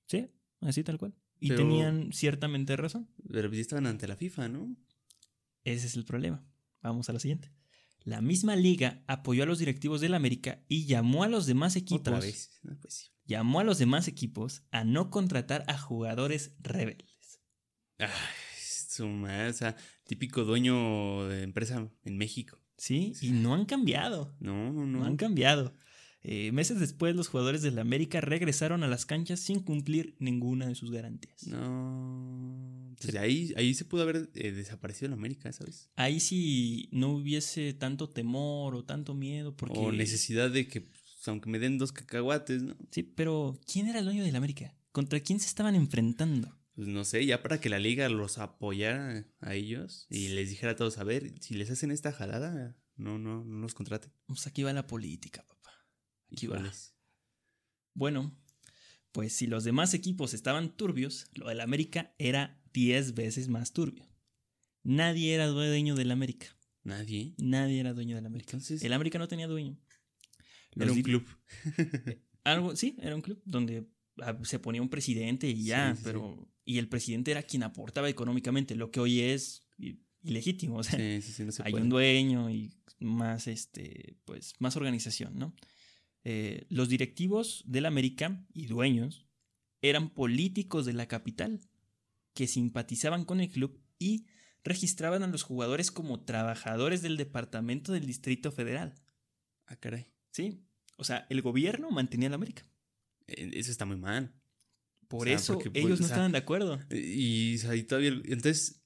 S2: ¿Sí? Así tal cual. Y
S1: Pero-
S2: tenían ciertamente razón.
S1: pero ya estaban ante la FIFA, ¿no?
S2: Ese es el problema. Vamos a la siguiente. La misma liga apoyó a los directivos del América y llamó a los demás
S1: Otra
S2: equipos,
S1: vez. No, pues sí.
S2: llamó a los demás equipos a no contratar a jugadores rebeldes.
S1: Ay, su madre, o sea, típico dueño de empresa en México.
S2: ¿Sí? Y no han cambiado.
S1: No, no,
S2: No
S1: no.
S2: han cambiado. Eh, meses después, los jugadores del América regresaron a las canchas sin cumplir ninguna de sus garantías.
S1: No. Pues ahí, ahí se pudo haber eh, desaparecido en América, ¿sabes?
S2: Ahí sí no hubiese tanto temor o tanto miedo, porque.
S1: O necesidad de que, pues, aunque me den dos cacahuates, ¿no?
S2: Sí, pero ¿quién era el dueño del América? ¿Contra quién se estaban enfrentando?
S1: Pues no sé, ya para que la liga los apoyara a ellos y les dijera a todos, a ver, si les hacen esta jalada, no, no, no los contraten.
S2: Pues aquí va la política.
S1: Híjoles.
S2: Bueno, pues si los demás equipos estaban turbios, lo del América era 10 veces más turbio. Nadie era dueño del América.
S1: Nadie.
S2: Nadie era dueño del América.
S1: Entonces,
S2: El América no tenía dueño.
S1: era un club.
S2: Algo, sí, era un club donde ah, se ponía un presidente y ya,
S1: Sí, sí, sí.
S2: pero. Y el presidente era quien aportaba económicamente, lo que hoy es ilegítimo. O sea,
S1: Sí, sí, sí, no se
S2: hay
S1: puede.
S2: un dueño y más, este, pues, más organización, ¿no? Eh, los directivos del América y dueños eran políticos de la capital que simpatizaban con el club y registraban a los jugadores como trabajadores del departamento del Distrito Federal.
S1: Ah, caray.
S2: ¿Sí? O sea, el gobierno mantenía al América.
S1: Eh, Eso está muy mal.
S2: Por
S1: O sea,
S2: eso
S1: porque, pues,
S2: ellos no
S1: o sea,
S2: estaban de acuerdo.
S1: Y, o sea, y todavía. Entonces,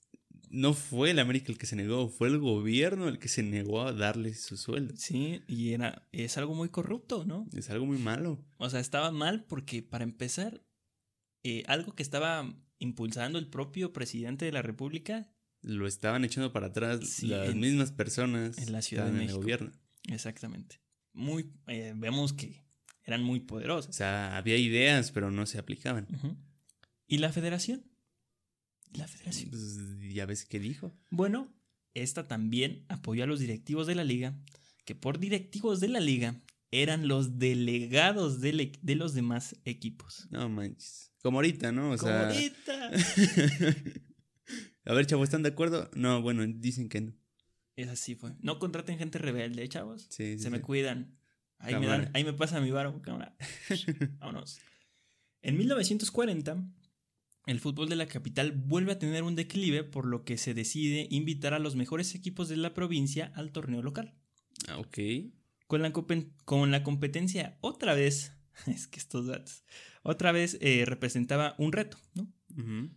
S1: no fue el América el que se negó, fue el gobierno el que se negó a darle su sueldo.
S2: Sí, y era, es algo muy corrupto, ¿no?
S1: Es algo muy malo.
S2: O sea, estaba mal porque, para empezar, eh, algo que estaba impulsando el propio presidente de la República,
S1: Lo estaban echando para atrás
S2: Sí,
S1: las
S2: en-
S1: mismas personas
S2: en la Ciudad de
S1: estaban en
S2: México.
S1: el gobierno.
S2: exactamente. Muy, eh, vemos que eran muy
S1: O
S2: poderosos.
S1: sea, había ideas, pero no se aplicaban.
S2: ¿Y la federación? La federación.
S1: Pues, ya ves qué dijo.
S2: Bueno, esta también apoyó a los directivos de la liga, que por directivos de la liga eran los delegados del de, los demás equipos.
S1: No manches. Como ahorita, ¿no? O
S2: Como
S1: sea.
S2: ahorita.
S1: a ver, chavos, ¿están de acuerdo? No, bueno, dicen que no.
S2: Es así fue. No contraten gente rebelde, chavos.
S1: Sí, sí,
S2: Se me
S1: sí.
S2: cuidan. Ahí me, dan, ahí me pasa mi varo, cámara. Vámonos. En 1940, el fútbol de la capital vuelve a tener un declive, por lo que se decide invitar a los mejores equipos de la provincia al torneo local.
S1: Ah, ok.
S2: Con la, compen- con la competencia otra vez, es que estos datos, otra vez eh, representaba un reto, ¿no?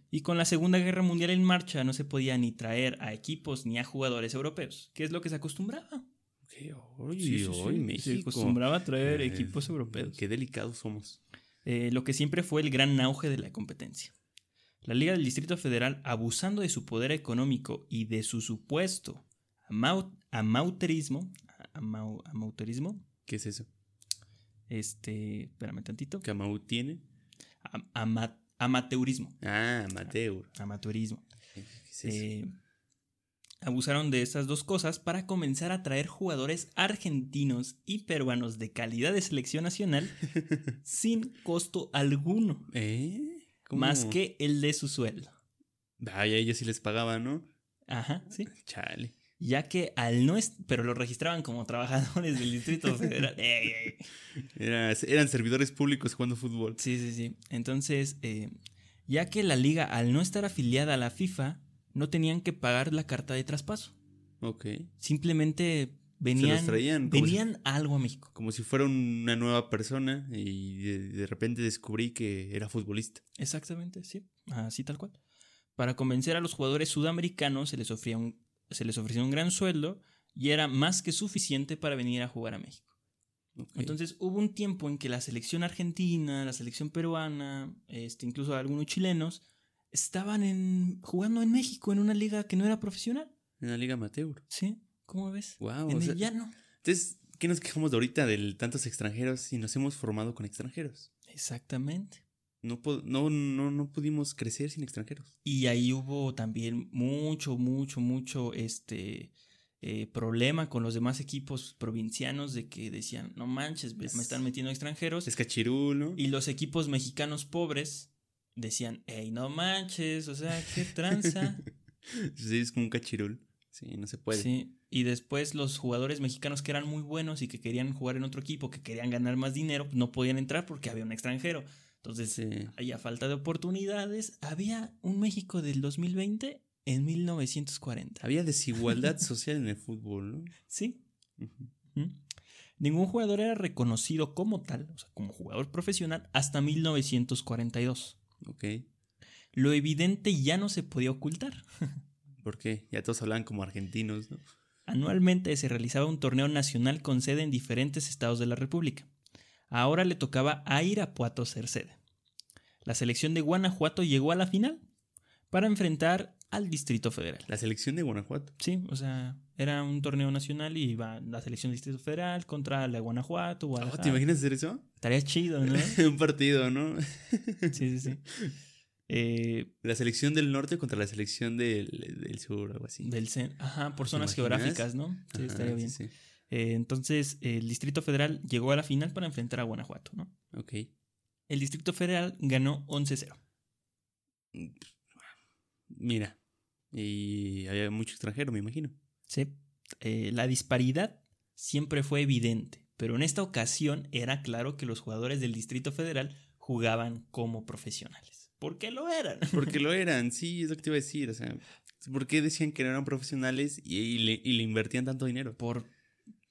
S2: Y con la Segunda Guerra Mundial en marcha no se podía ni traer a equipos ni a jugadores europeos, que es lo que se acostumbraba.
S1: Ok, hoy,
S2: Sí, sí,
S1: hoy
S2: sí,
S1: México.
S2: Se acostumbraba a traer
S1: Eh,
S2: equipos europeos.
S1: Qué delicados somos.
S2: Eh, lo que siempre fue el gran auge de la competencia. La Liga del Distrito Federal, abusando de su poder económico y de su supuesto amau- amauterismo, amau- amauterismo,
S1: ¿Qué es eso?
S2: este, espérame tantito,
S1: ¿Que Amaú tiene?
S2: Am- ama- amateurismo,
S1: Ah, Amateur.
S2: amateurismo.
S1: ¿Qué es eso?
S2: Eh, abusaron de estas dos cosas para comenzar a traer jugadores argentinos y peruanos de calidad de selección nacional sin costo alguno,
S1: ¿Eh? ¿Cómo?
S2: más que el de su sueldo.
S1: Vaya, ellos sí les pagaban, ¿no?
S2: Ajá, sí.
S1: Chale.
S2: Ya que al no est- pero lo registraban como trabajadores del Distrito Federal. Ey, ey.
S1: Era- eran servidores públicos jugando fútbol.
S2: Sí, sí, sí. Entonces, eh, ya que la liga al no estar afiliada a la FIFA, no tenían que pagar la carta de traspaso.
S1: Ok.
S2: Simplemente venían,
S1: traían si-
S2: venían algo a México.
S1: Como si fuera una nueva persona y de, de repente descubrí que era futbolista.
S2: Exactamente, sí. Así tal cual. Para convencer a los jugadores sudamericanos se les ofrecía un, se les ofrecía un gran sueldo y era más que suficiente para venir a jugar a México. Entonces hubo un tiempo en que la selección argentina, la selección peruana, este, incluso algunos chilenos, estaban en, jugando en México en una liga que no era profesional.
S1: en la Liga Amateur.
S2: ¿Sí? ¿Cómo ves?
S1: Wow.
S2: en
S1: o sea,
S2: el llano.
S1: entonces, ¿qué nos quejamos de ahorita de tantos extranjeros y nos hemos formado con extranjeros?
S2: Exactamente.
S1: No, no, no, no pudimos crecer sin extranjeros.
S2: Y ahí hubo también mucho, mucho, mucho este eh, problema con los demás equipos provincianos de que decían, no manches, me
S1: Es-
S2: me están metiendo extranjeros.
S1: Es cachirul, ¿no?
S2: Y los equipos mexicanos pobres decían, hey, no manches, o sea, qué tranza.
S1: Sí, es como un cachirul. Sí, no se puede.
S2: Sí, y después los jugadores mexicanos que eran muy buenos y que querían jugar en otro equipo, que querían ganar más dinero, no podían entrar porque había un extranjero. Entonces,
S1: Sí.
S2: había falta de oportunidades. Había un México del 2020 en 1940.
S1: Había desigualdad social en el fútbol, ¿no?
S2: Sí. ¿Mm? Ningún jugador era reconocido como tal, o sea, como jugador profesional, hasta 1942.
S1: Ok.
S2: Lo evidente ya no se podía ocultar.
S1: ¿Por qué? Ya todos hablaban como argentinos, ¿no?
S2: Anualmente se realizaba un torneo nacional con sede en diferentes estados de la República. Ahora le tocaba a Irapuato ser sede. La selección de Guanajuato llegó a la final para enfrentar al Distrito Federal.
S1: La selección de Guanajuato.
S2: Sí, o sea, era un torneo nacional y iba la selección del Distrito Federal contra la Guanajuato.
S1: Oh. ¿Te imaginas hacer eso?
S2: Estaría chido, ¿no?
S1: un partido, ¿no?
S2: Sí, sí, sí. Eh,
S1: La selección del norte contra la selección del, del sur, algo así.
S2: del Ajá, por zonas geográficas, ¿no? Sí,
S1: Ajá,
S2: estaría bien.
S1: sí, sí.
S2: Eh, entonces, el Distrito Federal llegó a la final para enfrentar a Guanajuato, ¿no?
S1: Ok.
S2: El Distrito Federal ganó 11-0.
S1: Mira. Y había mucho extranjero, me imagino.
S2: Sí. Eh, la disparidad siempre fue evidente, pero en esta ocasión era claro que los jugadores del Distrito Federal jugaban como profesionales. ¿Por qué lo eran?
S1: Porque lo eran, sí, es lo que te iba a decir. O sea, ¿por qué decían que no eran profesionales y, y le, y le invertían tanto dinero?
S2: Por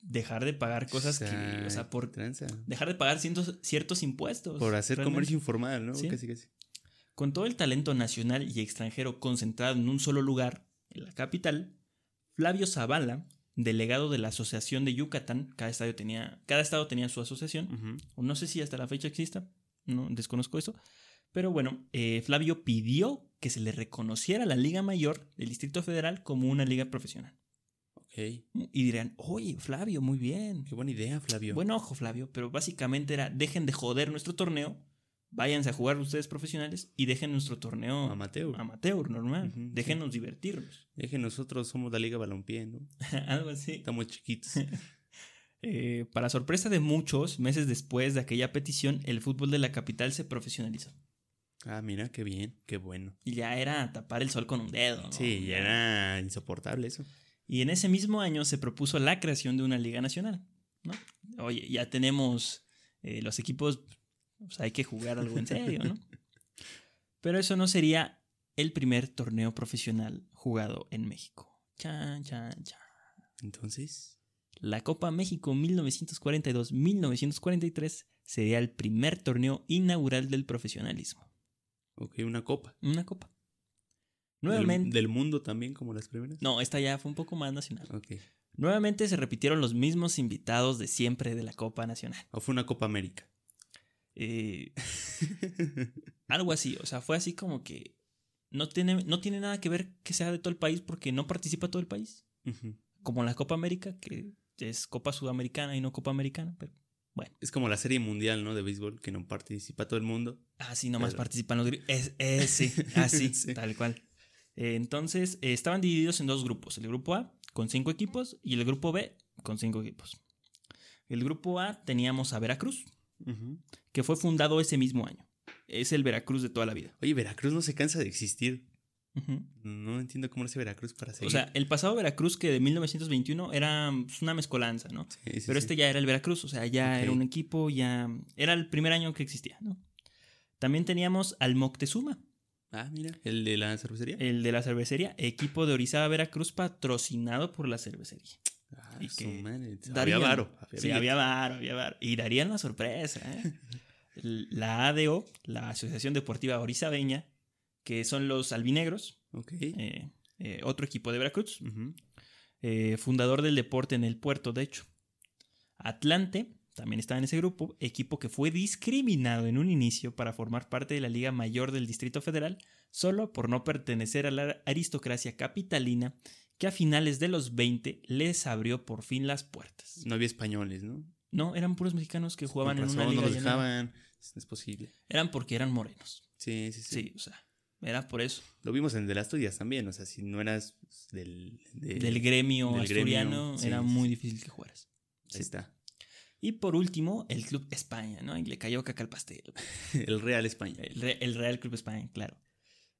S2: dejar de pagar cosas que. O sea, por
S1: tranza.
S2: dejar de pagar cientos- ciertos impuestos.
S1: Por hacer
S2: realmente.
S1: comercio informal, ¿no?
S2: Sí.
S1: Casi, casi.
S2: Con todo el talento nacional y extranjero concentrado en un solo lugar, en la capital, Flavio Zavala, delegado de la Asociación de Yucatán, cada, estadio tenía, cada estado tenía su asociación, o no sé si hasta la fecha exista, no desconozco eso, pero bueno, eh, Flavio pidió que se le reconociera la Liga Mayor del Distrito Federal como una liga profesional.
S1: Ok.
S2: Y dirán, oye, Flavio, muy bien.
S1: Qué buena idea, Flavio.
S2: Buen ojo, Flavio, pero básicamente era, dejen de joder nuestro torneo, váyanse a jugar ustedes profesionales y dejen nuestro torneo
S1: Amateur.
S2: amateur, normal.
S1: Ujú,
S2: Déjenos divertirnos.
S1: Que nosotros somos la Liga Balompié, ¿no?
S2: Algo así.
S1: Estamos chiquitos.
S2: Eh, para sorpresa de muchos, meses después de aquella petición, el fútbol de la capital se profesionalizó.
S1: Ah, mira, qué bien, qué bueno.
S2: Y ya era tapar el sol con un dedo. ¿no?
S1: Sí, ya era insoportable eso.
S2: Y en ese mismo año se propuso la creación de una liga nacional. ¿no? Oye, ya tenemos eh, los equipos, pues hay que jugar algo en serio, ¿no? Pero eso no sería el primer torneo profesional jugado en México. Chan, chan, chan.
S1: Entonces,
S2: La Copa México 1942-1943 sería el primer torneo inaugural del profesionalismo.
S1: Ok, una copa.
S2: Una copa. Nuevamente.
S1: Del, mundo también, como las primeras.
S2: No, esta ya fue un poco más nacional.
S1: Ok.
S2: Nuevamente se repitieron los mismos invitados de siempre de la Copa Nacional.
S1: O fue una Copa América.
S2: Eh, algo así, o sea, fue así como que no tiene, no tiene nada que ver que sea de todo el país porque no participa todo el país. Como la Copa América, que es Copa Sudamericana y no Copa Americana, pero bueno.
S1: Es como la serie mundial, ¿no? De béisbol, que no participa todo el mundo.
S2: Así nomás
S1: Pero-
S2: participan los gringos. Es, es, sí, así,
S1: Sí.
S2: tal cual. Eh, entonces, eh, estaban divididos en dos grupos. El grupo A con cinco equipos y el grupo B con cinco equipos. El grupo A teníamos a Veracruz, que fue fundado ese mismo año. Es el Veracruz de toda la vida.
S1: Oye, Veracruz no se cansa de existir. No entiendo cómo hace Veracruz para seguir.
S2: O sea, el pasado Veracruz que de 1921 era pues, una mezcolanza, ¿no?
S1: Sí, sí,
S2: Pero
S1: sí.
S2: este ya era el Veracruz, o sea, ya era un equipo, ya era el primer año que existía, ¿no? También teníamos al Moctezuma,
S1: Ah, mira, el de la cervecería.
S2: el de la cervecería, equipo de Orizaba, Veracruz, patrocinado por la cervecería.
S1: Ah,
S2: y que
S1: madre. Había varo. Había
S2: Sí, había varo, había varo. Y darían la sorpresa, ¿eh? La ADO, la Asociación Deportiva Orizabeña, que son los albinegros,
S1: Ok.
S2: eh, eh, otro equipo de Veracruz, eh, fundador del deporte en el puerto, de hecho. Atlante también estaba en ese grupo, equipo que fue discriminado en un inicio para formar parte de la Liga Mayor del Distrito Federal, solo por no pertenecer a la aristocracia capitalina que a finales de los 20 les abrió por fin las puertas.
S1: No había españoles, ¿no?
S2: No, eran puros mexicanos que jugaban en una liga
S1: no los dejaban. Es posible.
S2: Eran porque eran morenos.
S1: Sí, sí, sí,
S2: Sí, o sea, era por eso.
S1: Lo vimos en of Us también. O sea, si no eras del. de-
S2: Del gremio
S1: del gremio,
S2: asturiano
S1: sí,
S2: era
S1: sí,
S2: muy
S1: sí.
S2: difícil que jugaras.
S1: Ahí está.
S2: Y por último, el Club España, ¿no? Y le cayó caca al pastel.
S1: El Real España.
S2: El, Re- el Real Club España, claro.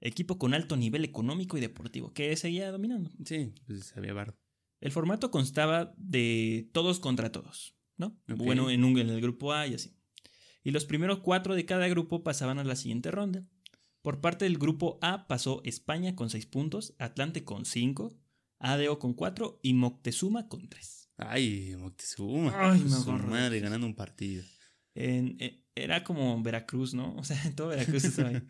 S2: Equipo con alto nivel económico y deportivo, que seguía dominando.
S1: Sí, pues había varo.
S2: El formato constaba de todos contra todos, ¿no? Bueno, en, un, en el grupo A y así. Y los primeros cuatro de cada grupo pasaban a la siguiente ronda. Por parte del grupo A pasó España con 6 puntos, Atlante con 5, ADO con 4 y Moctezuma con 3.
S1: Ay, Moctezuma.
S2: Ay, me
S1: Su madre ganando un partido.
S2: En- eh, era como Veracruz, ¿no? O sea, todo Veracruz estaba ahí.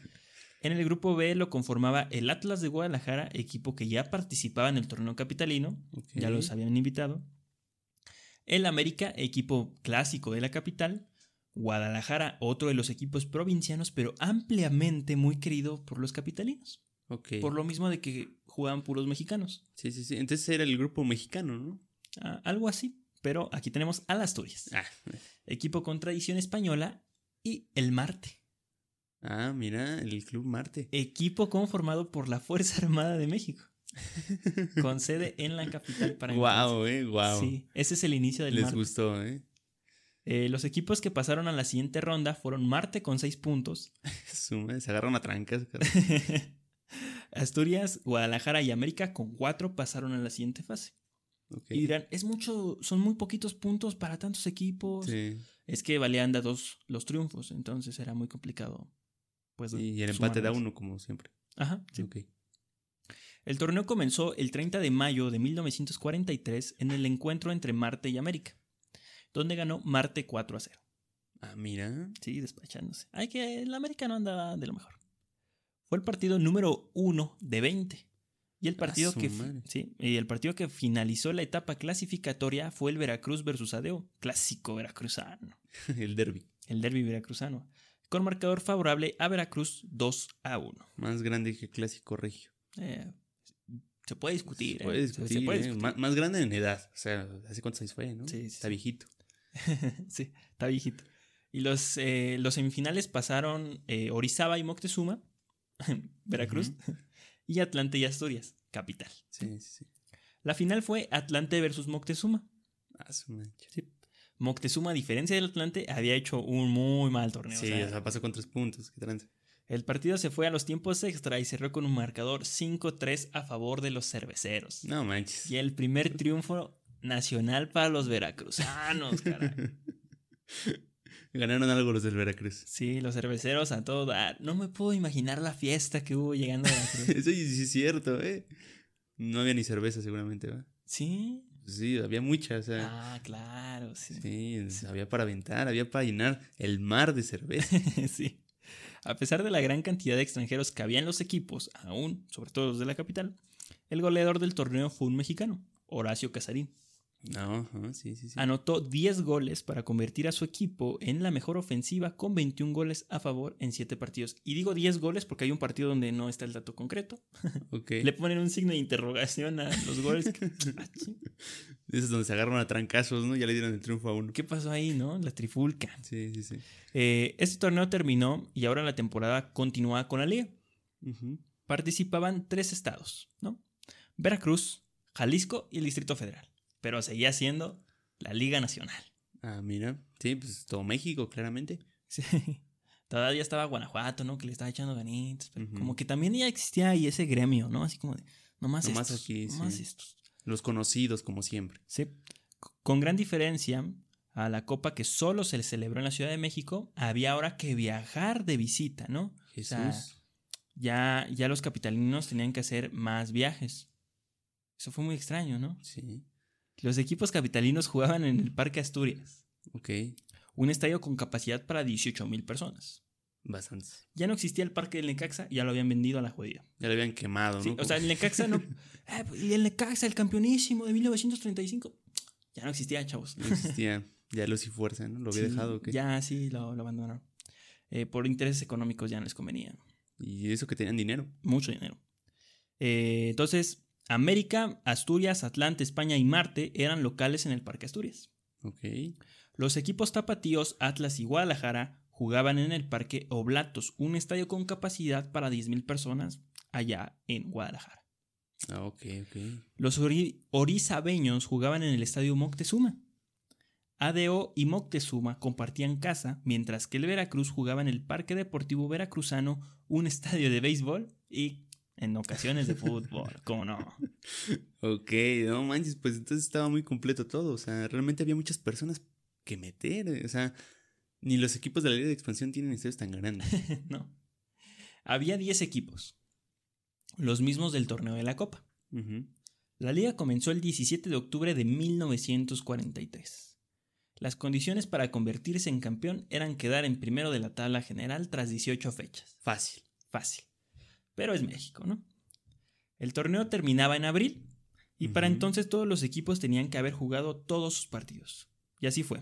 S2: En el grupo B lo conformaba el Atlas de Guadalajara, equipo que ya participaba en el torneo capitalino, ya los habían invitado. El América, equipo clásico de la capital. Guadalajara, otro de los equipos provincianos, pero ampliamente muy querido por los capitalinos.
S1: Ok.
S2: Por lo mismo de que jugaban puros mexicanos.
S1: Sí, sí, sí. Entonces era el grupo mexicano, ¿no?
S2: Ah, algo así. Pero aquí tenemos al Asturias,
S1: Ah,
S2: equipo con tradición española, y el Marte.
S1: Ah, mira, el Club Marte.
S2: Equipo conformado por la Fuerza Armada de México. con sede en la capital para
S1: Wow, eh, wow.
S2: Sí, ese es el inicio del
S1: Les
S2: Marte.
S1: gustó, eh.
S2: Eh, los equipos que pasaron a la siguiente ronda fueron Marte con 6 puntos,
S1: Se agarran a trancas.
S2: Asturias, Guadalajara y América con 4 pasaron a la siguiente fase. Y dirán, es mucho, son muy poquitos puntos para tantos equipos.
S1: Sí.
S2: Es que valían dos los triunfos, entonces era muy complicado. Pues,
S1: Y el empate da uno, como siempre.
S2: Ajá, sí. El torneo comenzó el 30 de mayo de 1943 en el encuentro entre Marte y América, donde ganó Marte 4 a 0.
S1: Ah, mira.
S2: Sí, despachándose. Hay que el América no andaba de lo mejor. Fue el partido número 1 de 20. Y el partido que sí, y el partido que finalizó la etapa clasificatoria fue el Veracruz versus Adeo, clásico veracruzano,
S1: El derby.
S2: el derby veracruzano, con marcador favorable a Veracruz 2 a 1.
S1: Más grande que clásico regio.
S2: Eh, se puede discutir,
S1: Se
S2: ¿eh?
S1: puede
S2: se
S1: discutir.
S2: puede
S1: eh.
S2: discutir.
S1: Más, grande en edad. O sea, ¿hace cuántos años fue, no?
S2: Sí, sí,
S1: Está viejito.
S2: sí, está viejito. Y los, eh, los semifinales pasaron eh, Orizaba y Moctezuma, Veracruz, y Atlante y Asturias, capital.
S1: Sí, sí, sí.
S2: La final fue Atlante versus Moctezuma.
S1: Ah, su mancha.
S2: Sí. Moctezuma, a diferencia del Atlante, había hecho un muy mal torneo.
S1: Sí,
S2: o sea,
S1: o sea, pasó con tres puntos. Qué tranza.
S2: el partido se fue a los tiempos extra y cerró con un marcador 5-3 a favor de los cerveceros.
S1: No manches.
S2: Y el primer triunfo nacional para los veracruzanos, caray.
S1: Ganaron algo los del Veracruz.
S2: Sí, los cerveceros a todo dar. No me puedo imaginar la fiesta que hubo llegando a Veracruz.
S1: Eso sí sí es cierto, ¿eh? No había ni cerveza seguramente, ¿va?
S2: ¿Sí?
S1: Sí, había mucha, o sea.
S2: Ah, claro, sí.
S1: Sí, había para aventar, había para llenar el mar de cerveza.
S2: sí. A pesar de la gran cantidad de extranjeros que había en los equipos, aún, sobre todo los de la capital, el goleador del torneo fue un mexicano, Horacio Casarín.
S1: No, ajá, sí, sí, sí.
S2: Anotó 10 goles para convertir a su equipo en la mejor ofensiva con 21 goles a favor en 7 partidos. Y digo 10 goles porque hay un partido donde no está el dato concreto.
S1: Ok.
S2: Le ponen un signo de interrogación a los goles. Ah, ching.
S1: Esos donde se agarran a trancazos, ¿no? Ya le dieron el triunfo a uno.
S2: ¿Qué pasó ahí, no? La trifulca.
S1: Sí, sí, sí.
S2: Eh, este torneo terminó y ahora la temporada continúa con la liga. Participaban tres estados, ¿no? Veracruz, Jalisco y el Distrito Federal. Pero seguía siendo la Liga Nacional.
S1: Ah, mira. Sí, pues todo México, claramente.
S2: Sí. Todavía estaba Guanajuato, ¿no? Que le estaba echando ganitos. Pero como que también ya existía ahí ese gremio, ¿no? Así como de, nomás,
S1: Nomás
S2: estos,
S1: aquí,
S2: nomás
S1: sí.
S2: estos.
S1: Los conocidos, como siempre.
S2: Sí. Con gran diferencia a la copa que solo se celebró en la Ciudad de México, había ahora que viajar de visita, ¿no?
S1: Jesús.
S2: sea, Ya, ya los capitalinos tenían que hacer más viajes. Eso fue muy extraño, ¿no?
S1: Sí.
S2: Los equipos capitalinos jugaban en el Parque Asturias,
S1: Ok.
S2: un estadio con capacidad para 18 mil personas.
S1: Bastantes.
S2: Ya no existía el Parque del Necaxa, ya lo habían vendido a la jodida.
S1: Ya lo habían quemado,
S2: Sí,
S1: ¿no?
S2: o sea, el Necaxa no. Eh, y el Necaxa, el campeonísimo de 1935. Ya no existía, chavos.
S1: No existía. Ya lo sí fuerza, ¿no? Lo había
S2: Sí,
S1: dejado, ¿o qué?
S2: Ya, sí, lo, lo abandonaron. Eh, por intereses económicos ya no les convenía.
S1: Y eso que tenían dinero.
S2: Mucho dinero. Eh, entonces, América, Asturias, Atlante, España y Marte eran locales en el Parque Asturias. Los equipos tapatíos, Atlas y Guadalajara jugaban en el Parque Oblatos, un estadio con capacidad para 10.000 personas allá en Guadalajara.
S1: Ah, ok, ok.
S2: Los ori- orizabeños jugaban en el estadio Moctezuma. ADO y Moctezuma compartían casa, mientras que el Veracruz jugaba en el Parque Deportivo Veracruzano, un estadio de béisbol y en ocasiones de fútbol, ¿cómo no?
S1: Ok, no manches, pues entonces estaba muy completo todo. O sea, realmente había muchas personas que meter. eh, O sea, ni los equipos de la Liga de Expansión tienen estadios tan grandes.
S2: no. Había 10 equipos, los mismos del torneo de la Copa. La liga comenzó el 17 de octubre de 1943. Las condiciones para convertirse en campeón eran quedar en primero de la tabla general tras 18 fechas.
S1: Fácil.
S2: Fácil. Pero es México, ¿no? El torneo terminaba en abril y para entonces todos los equipos tenían que haber jugado todos sus partidos. Y así fue.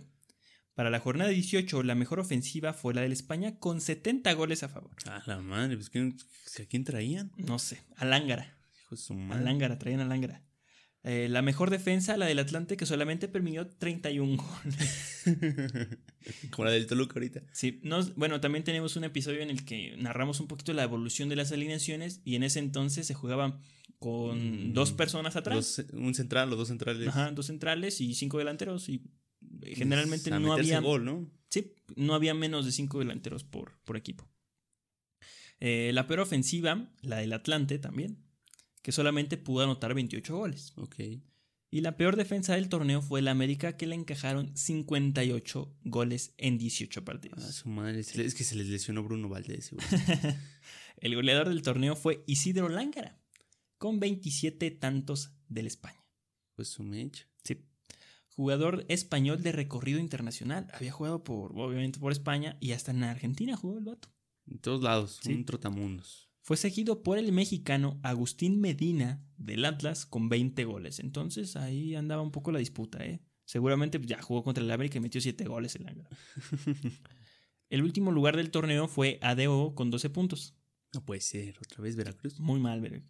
S2: Para la jornada 18, la mejor ofensiva fue la del España con 70 goles a favor.
S1: A la madre, pues ¿quién- ¿a quién traían?
S2: No sé, a Lángara.
S1: Hijo de su
S2: A
S1: madre.
S2: Lángara, traían a Lángara. Eh, la mejor defensa, la del Atlante, que solamente permitió 31 goles.
S1: Como la del Toluca ahorita.
S2: Sí, nos, bueno, también tenemos un episodio en el que narramos un poquito la evolución de las alineaciones y en ese entonces se jugaba con
S1: Mm,
S2: dos personas atrás.
S1: Dos- un central o dos centrales.
S2: Ajá, dos centrales y cinco delanteros y generalmente
S1: A
S2: no había
S1: gol, ¿no?
S2: Sí, no había menos de cinco delanteros por, por equipo. Eh, la peor ofensiva, la del Atlante también, que solamente pudo anotar 28 goles.
S1: Ok.
S2: Y la peor defensa del torneo fue el América, que le encajaron 58 goles en 18
S1: A
S2: partidos.
S1: su madre. Es que se les lesionó Bruno Valdés.
S2: el goleador del torneo fue Isidro Lángara, con 27 tantos del España.
S1: Pues su mecha.
S2: Sí. Jugador español de recorrido internacional. Había jugado por, obviamente, por España y hasta en Argentina jugó el vato.
S1: En todos lados.
S2: Sí.
S1: Un trotamundos.
S2: Fue seguido por el mexicano Agustín Medina del Atlas con 20 goles. Entonces ahí andaba un poco la disputa, ¿eh? Seguramente ya jugó contra el América y metió 7 goles el Ángara. El último lugar del torneo fue ADO con 12 puntos.
S1: No puede ser. Otra vez Veracruz.
S2: Muy mal, ver-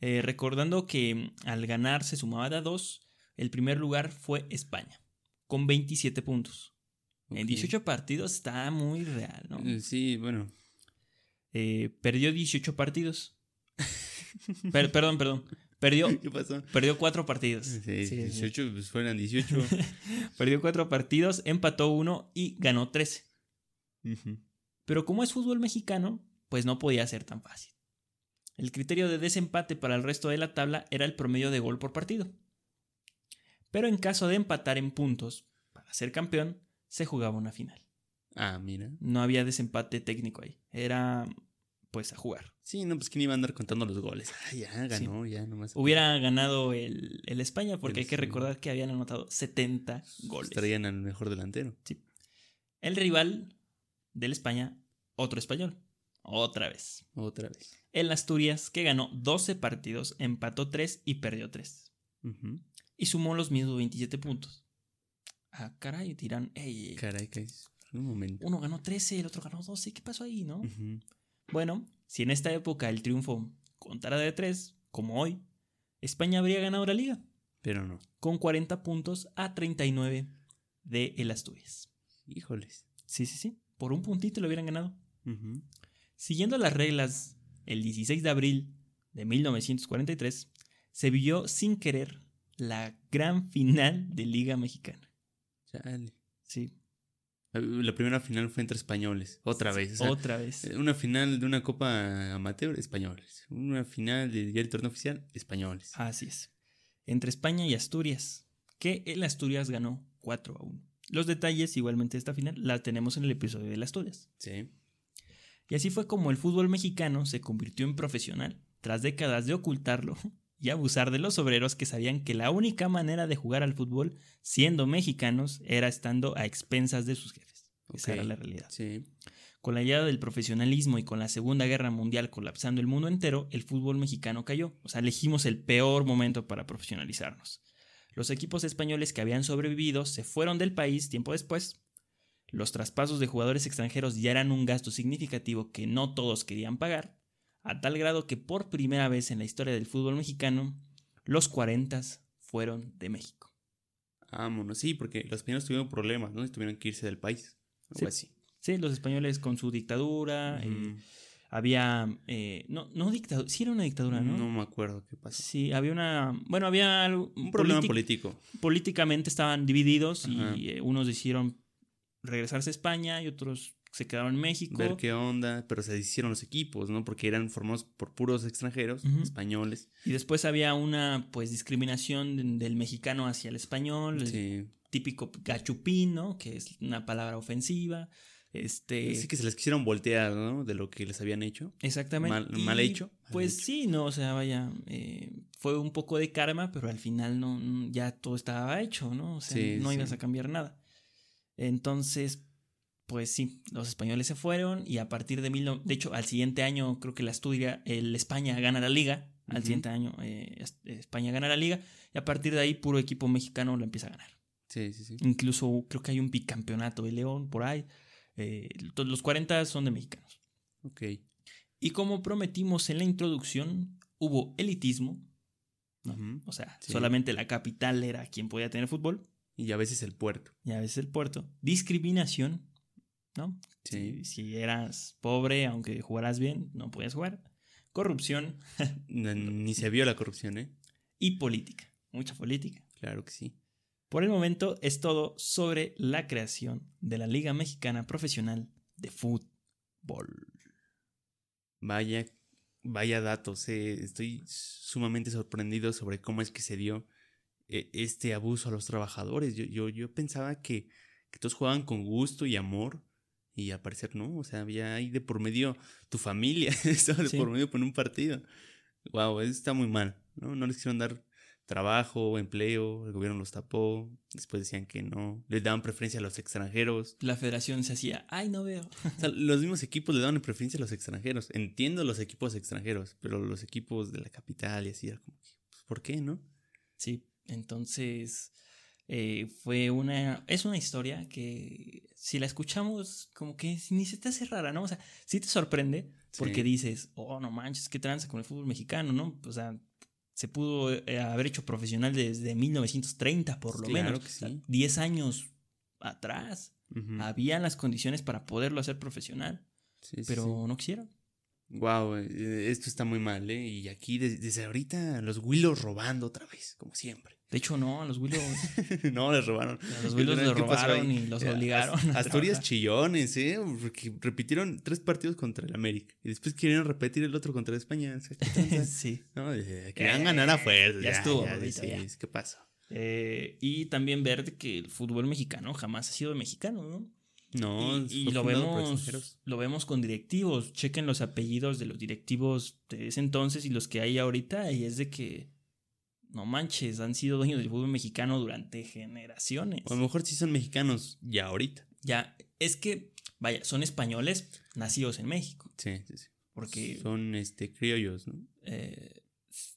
S2: eh, recordando que mm, al ganar se sumaba de a 2, el primer lugar fue España, con 27 puntos. En
S1: Ok.
S2: 18 partidos está muy real, ¿no?
S1: Eh, Sí, bueno.
S2: Eh, perdió 18 partidos. Per- perdón, perdón. Perdió,
S1: ¿Qué pasó?
S2: perdió 4 partidos.
S1: Sí,
S2: Sí, sí.
S1: 18, pues fueran 18.
S2: Perdió 4 partidos, empató uno y ganó 13.
S1: Ujú.
S2: Pero como es fútbol mexicano, pues no podía ser tan fácil. El criterio de desempate para el resto de la tabla era el promedio de gol por partido. Pero en caso de empatar en puntos, para ser campeón, se jugaba una final.
S1: Ah, mira.
S2: No había desempate técnico ahí. Era pues a jugar.
S1: Sí, no, pues quién iba a andar contando los goles. Ah, ya ganó, ya nomás.
S2: Hubiera ganado el, el España porque
S1: El
S2: hay que recordar que habían anotado 70 goles.
S1: Traían al mejor delantero.
S2: El rival del España, otro español. Otra vez.
S1: Otra vez.
S2: El Asturias, que ganó 12 partidos, empató 3 y perdió 3.
S1: Ujú.
S2: Y sumó los mismos 27 puntos. Ah, caray, tiran. ey,
S1: Caray, que es. Un momento.
S2: uno ganó 13, el otro ganó 12. ¿Qué pasó ahí, no?
S1: Ujú.
S2: Bueno, si en esta época el triunfo contara de 3, como hoy, España habría ganado la liga.
S1: Pero no.
S2: Con 40 puntos a 39 de el Asturias.
S1: Híjoles.
S2: Sí, sí, sí. Por un puntito lo hubieran ganado.
S1: Ujú.
S2: Siguiendo las reglas, el 16 de abril de 1943 se vio sin querer la gran final de Liga Mexicana.
S1: Chale.
S2: Sí,
S1: La primera final fue entre españoles. Otra vez. o sea,
S2: otra vez.
S1: Una final de una copa amateur, españoles. Una final de ya el torneo oficial, españoles.
S2: Así es. Entre España y Asturias, que el Asturias ganó 4 a 1. Los detalles igualmente de esta final la tenemos en el episodio de las Asturias.
S1: Sí.
S2: Y así fue como el fútbol mexicano se convirtió en profesional, tras décadas de ocultarlo y abusar de los obreros que sabían que la única manera de jugar al fútbol, siendo mexicanos, era estando a expensas de sus jefes. Esa era la realidad.
S1: Sí.
S2: Con la llegada del profesionalismo y con la Segunda Guerra Mundial colapsando el mundo entero, el fútbol mexicano cayó. O sea, elegimos el peor momento para profesionalizarnos. Los equipos españoles que habían sobrevivido se fueron del país tiempo después. Los traspasos de jugadores extranjeros ya eran un gasto significativo que no todos querían pagar, a tal grado que por primera vez en la historia del fútbol mexicano, los 40 fueron de México.
S1: Vámonos. Sí, porque los españoles tuvieron problemas, ¿no? Y tuvieron que irse del país. Algo
S2: Sí.
S1: así.
S2: Sí, los españoles con su dictadura, eh, había... eh, no, no dictadura, sí era una dictadura, ¿no?
S1: No me acuerdo qué pasó.
S2: Sí, había una. Bueno, había algo.
S1: Un problema
S2: polític-
S1: político.
S2: Políticamente estaban divididos
S1: Ajá.
S2: y eh, unos decidieron regresarse a España y otros se quedaron en México.
S1: Ver qué onda. Pero se hicieron los equipos, ¿no? Porque eran formados por puros extranjeros, españoles.
S2: Y después había una pues discriminación de- del mexicano hacia el español, el
S1: Sí.
S2: típico gachupín, ¿no? Que es una palabra ofensiva. Este.
S1: Sí que se les quisieron voltear, ¿no? De lo que les habían hecho.
S2: Exactamente.
S1: Mal- hecho, mal
S2: Pues
S1: hecho.
S2: sí, no, o sea, vaya, eh, fue un poco de karma, pero al final no, no- ya todo estaba hecho, ¿no? O sea,
S1: Sí,
S2: no
S1: sí.
S2: ibas a cambiar nada. Entonces, pues sí, los españoles se fueron y a partir de mil, de hecho, al siguiente año creo que la Asturias, el España gana la liga, al siguiente año eh, es- España gana la liga y a partir de ahí puro equipo mexicano lo empieza a ganar.
S1: Sí, sí, sí.
S2: Incluso creo que hay un bicampeonato de León por ahí. Eh, los 40 son de mexicanos.
S1: Ok.
S2: Y como prometimos en la introducción, hubo elitismo. O sea,
S1: Sí.
S2: solamente la capital era quien podía tener fútbol
S1: Y a veces el puerto.
S2: y a veces el puerto. Discriminación, ¿no?
S1: Sí.
S2: Si, si eras pobre, aunque jugaras bien, no podías jugar. Corrupción
S1: Ni se vio la corrupción, ¿eh?
S2: y política. Mucha política.
S1: Claro que sí.
S2: Por el momento es todo sobre la creación de la Liga Mexicana Profesional de Fútbol.
S1: Vaya, vaya datos. eh. Estoy sumamente sorprendido sobre cómo es que se dio eh, este abuso a los trabajadores. Yo, yo, yo pensaba que, que todos jugaban con gusto y amor. Y al parecer no. O sea, había ahí de por medio tu familia. Estaba de
S2: Sí.
S1: por medio por un partido. Wow, eso está muy mal. ¿no? no les quisieron dar trabajo, empleo. El gobierno los tapó. Después decían que no. Les daban preferencia a los extranjeros.
S2: La federación se hacía, ay, no veo.
S1: O sea, los mismos equipos le daban preferencia a los extranjeros. Entiendo los equipos extranjeros, pero los equipos de la capital y así era como que, pues, ¿por qué, no?
S2: Sí, entonces eh, fue una, es una historia que si la escuchamos como que ni se te hace rara, ¿no? O sea, sí te sorprende porque
S1: Sí.
S2: dices, oh, no manches, qué tranza con el fútbol mexicano, ¿no? O sea, se pudo eh, haber hecho profesional desde 1930 por lo
S1: Claro
S2: menos.
S1: que sí.
S2: 10 años atrás
S1: Ujú.
S2: habían las condiciones para poderlo hacer profesional,
S1: Sí, sí,
S2: pero no quisieron.
S1: Wow, eh, esto está muy mal, ¿eh? Y aquí des- desde ahorita los Willos robando otra vez, como siempre.
S2: De hecho, no, a los Willows,
S1: no, les robaron.
S2: a los Willows
S1: ¿Qué
S2: los
S1: pasó ahí?
S2: robaron y los
S1: Eh,
S2: obligaron. A
S1: Asturias chillones, ¿eh? Porque repitieron tres partidos contra el América. Y después querían repetir el otro contra España.
S2: Sí.
S1: no, eh, querían ganar a fuerza.
S2: ya estuvo,
S1: ya. ¿Qué pasó?
S2: Eh, y también ver que el fútbol mexicano jamás ha sido mexicano, ¿no?
S1: No,
S2: y y lo vemos, lo vemos con directivos. Chequen los apellidos de los directivos de ese entonces y los que hay ahorita. Y es de que, no manches, han sido dueños del fútbol mexicano durante generaciones.
S1: O a lo mejor sí son mexicanos ya ahorita.
S2: Ya, es que, vaya, son españoles nacidos en México.
S1: Sí, sí, sí.
S2: Porque,
S1: Son este criollos, ¿no?
S2: eh,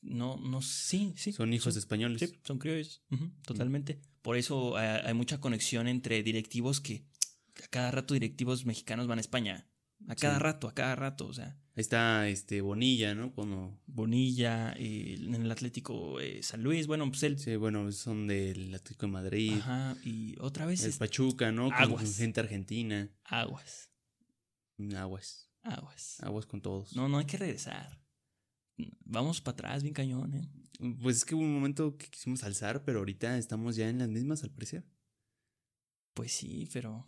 S2: no, no, sí, sí.
S1: son hijos españoles.
S2: Sí, son criollos, totalmente. Por eso eh, hay mucha conexión entre directivos que a cada rato directivos mexicanos van a España. A cada
S1: Sí.
S2: rato, a cada rato. O sea,
S1: Ahí está este Bonilla, ¿no? Cuando
S2: Bonilla, eh, en el Atlético eh, San Luis, bueno, pues él.
S1: sí, bueno, son del Atlético de Madrid,
S2: Ajá, y otra vez
S1: el
S2: es
S1: Pachuca, ¿no? Con
S2: Aguas.
S1: gente argentina.
S2: aguas,
S1: Aguas.
S2: aguas.
S1: Aguas con todos.
S2: No, no hay que regresar. Vamos para atrás, bien cañón, ¿eh?
S1: Pues es que hubo un momento que quisimos alzar, pero ahorita estamos ya en las mismas al parecer.
S2: Pues sí, pero.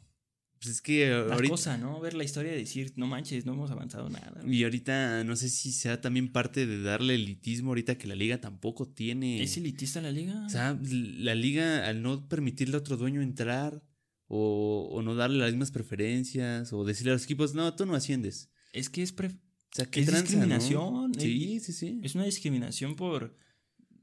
S1: Pues es que
S2: La
S1: ahorita.
S2: cosa, ¿no? Ver la historia y decir, no manches, no hemos avanzado nada.
S1: Y ahorita no sé si sea también parte de darle elitismo ahorita que la liga tampoco tiene.
S2: ¿Es elitista la liga?
S1: O sea, la liga al no permitirle a otro dueño entrar o, o no darle las mismas preferencias o decirle a los equipos, no, tú no asciendes.
S2: es que es, pre-
S1: O sea, qué
S2: Es
S1: tranza,
S2: discriminación, eh,
S1: Sí, sí, sí.
S2: es una discriminación por,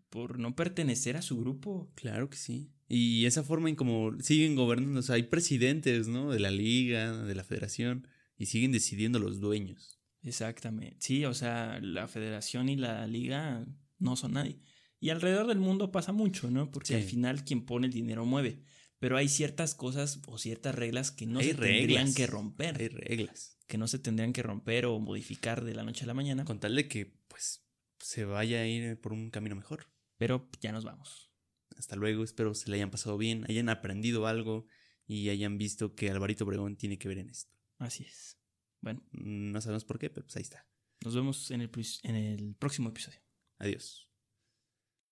S2: por no pertenecer a su grupo.
S1: Claro que sí. Y esa forma en como siguen gobernando, o sea, hay presidentes, ¿no? De la liga, de la federación, y siguen decidiendo los dueños.
S2: Exactamente. Sí, o sea, la federación y la liga no son nadie. Y alrededor del mundo pasa mucho, ¿no? Porque
S1: Sí.
S2: al final quien pone el dinero mueve. Pero hay ciertas cosas o ciertas reglas que no
S1: Hay
S2: se tendrían que romper.
S1: Hay reglas.
S2: Que no se tendrían que romper o modificar de la noche a la mañana.
S1: Con tal de que, pues, se vaya a ir por un camino mejor.
S2: Pero ya nos vamos.
S1: Hasta luego, espero se le hayan pasado bien, hayan aprendido algo y hayan visto que Alvarito Obregón tiene que ver en esto.
S2: Así es. Bueno,
S1: No sabemos por qué, pero pues ahí está.
S2: nos vemos en el, en el próximo episodio.
S1: Adiós.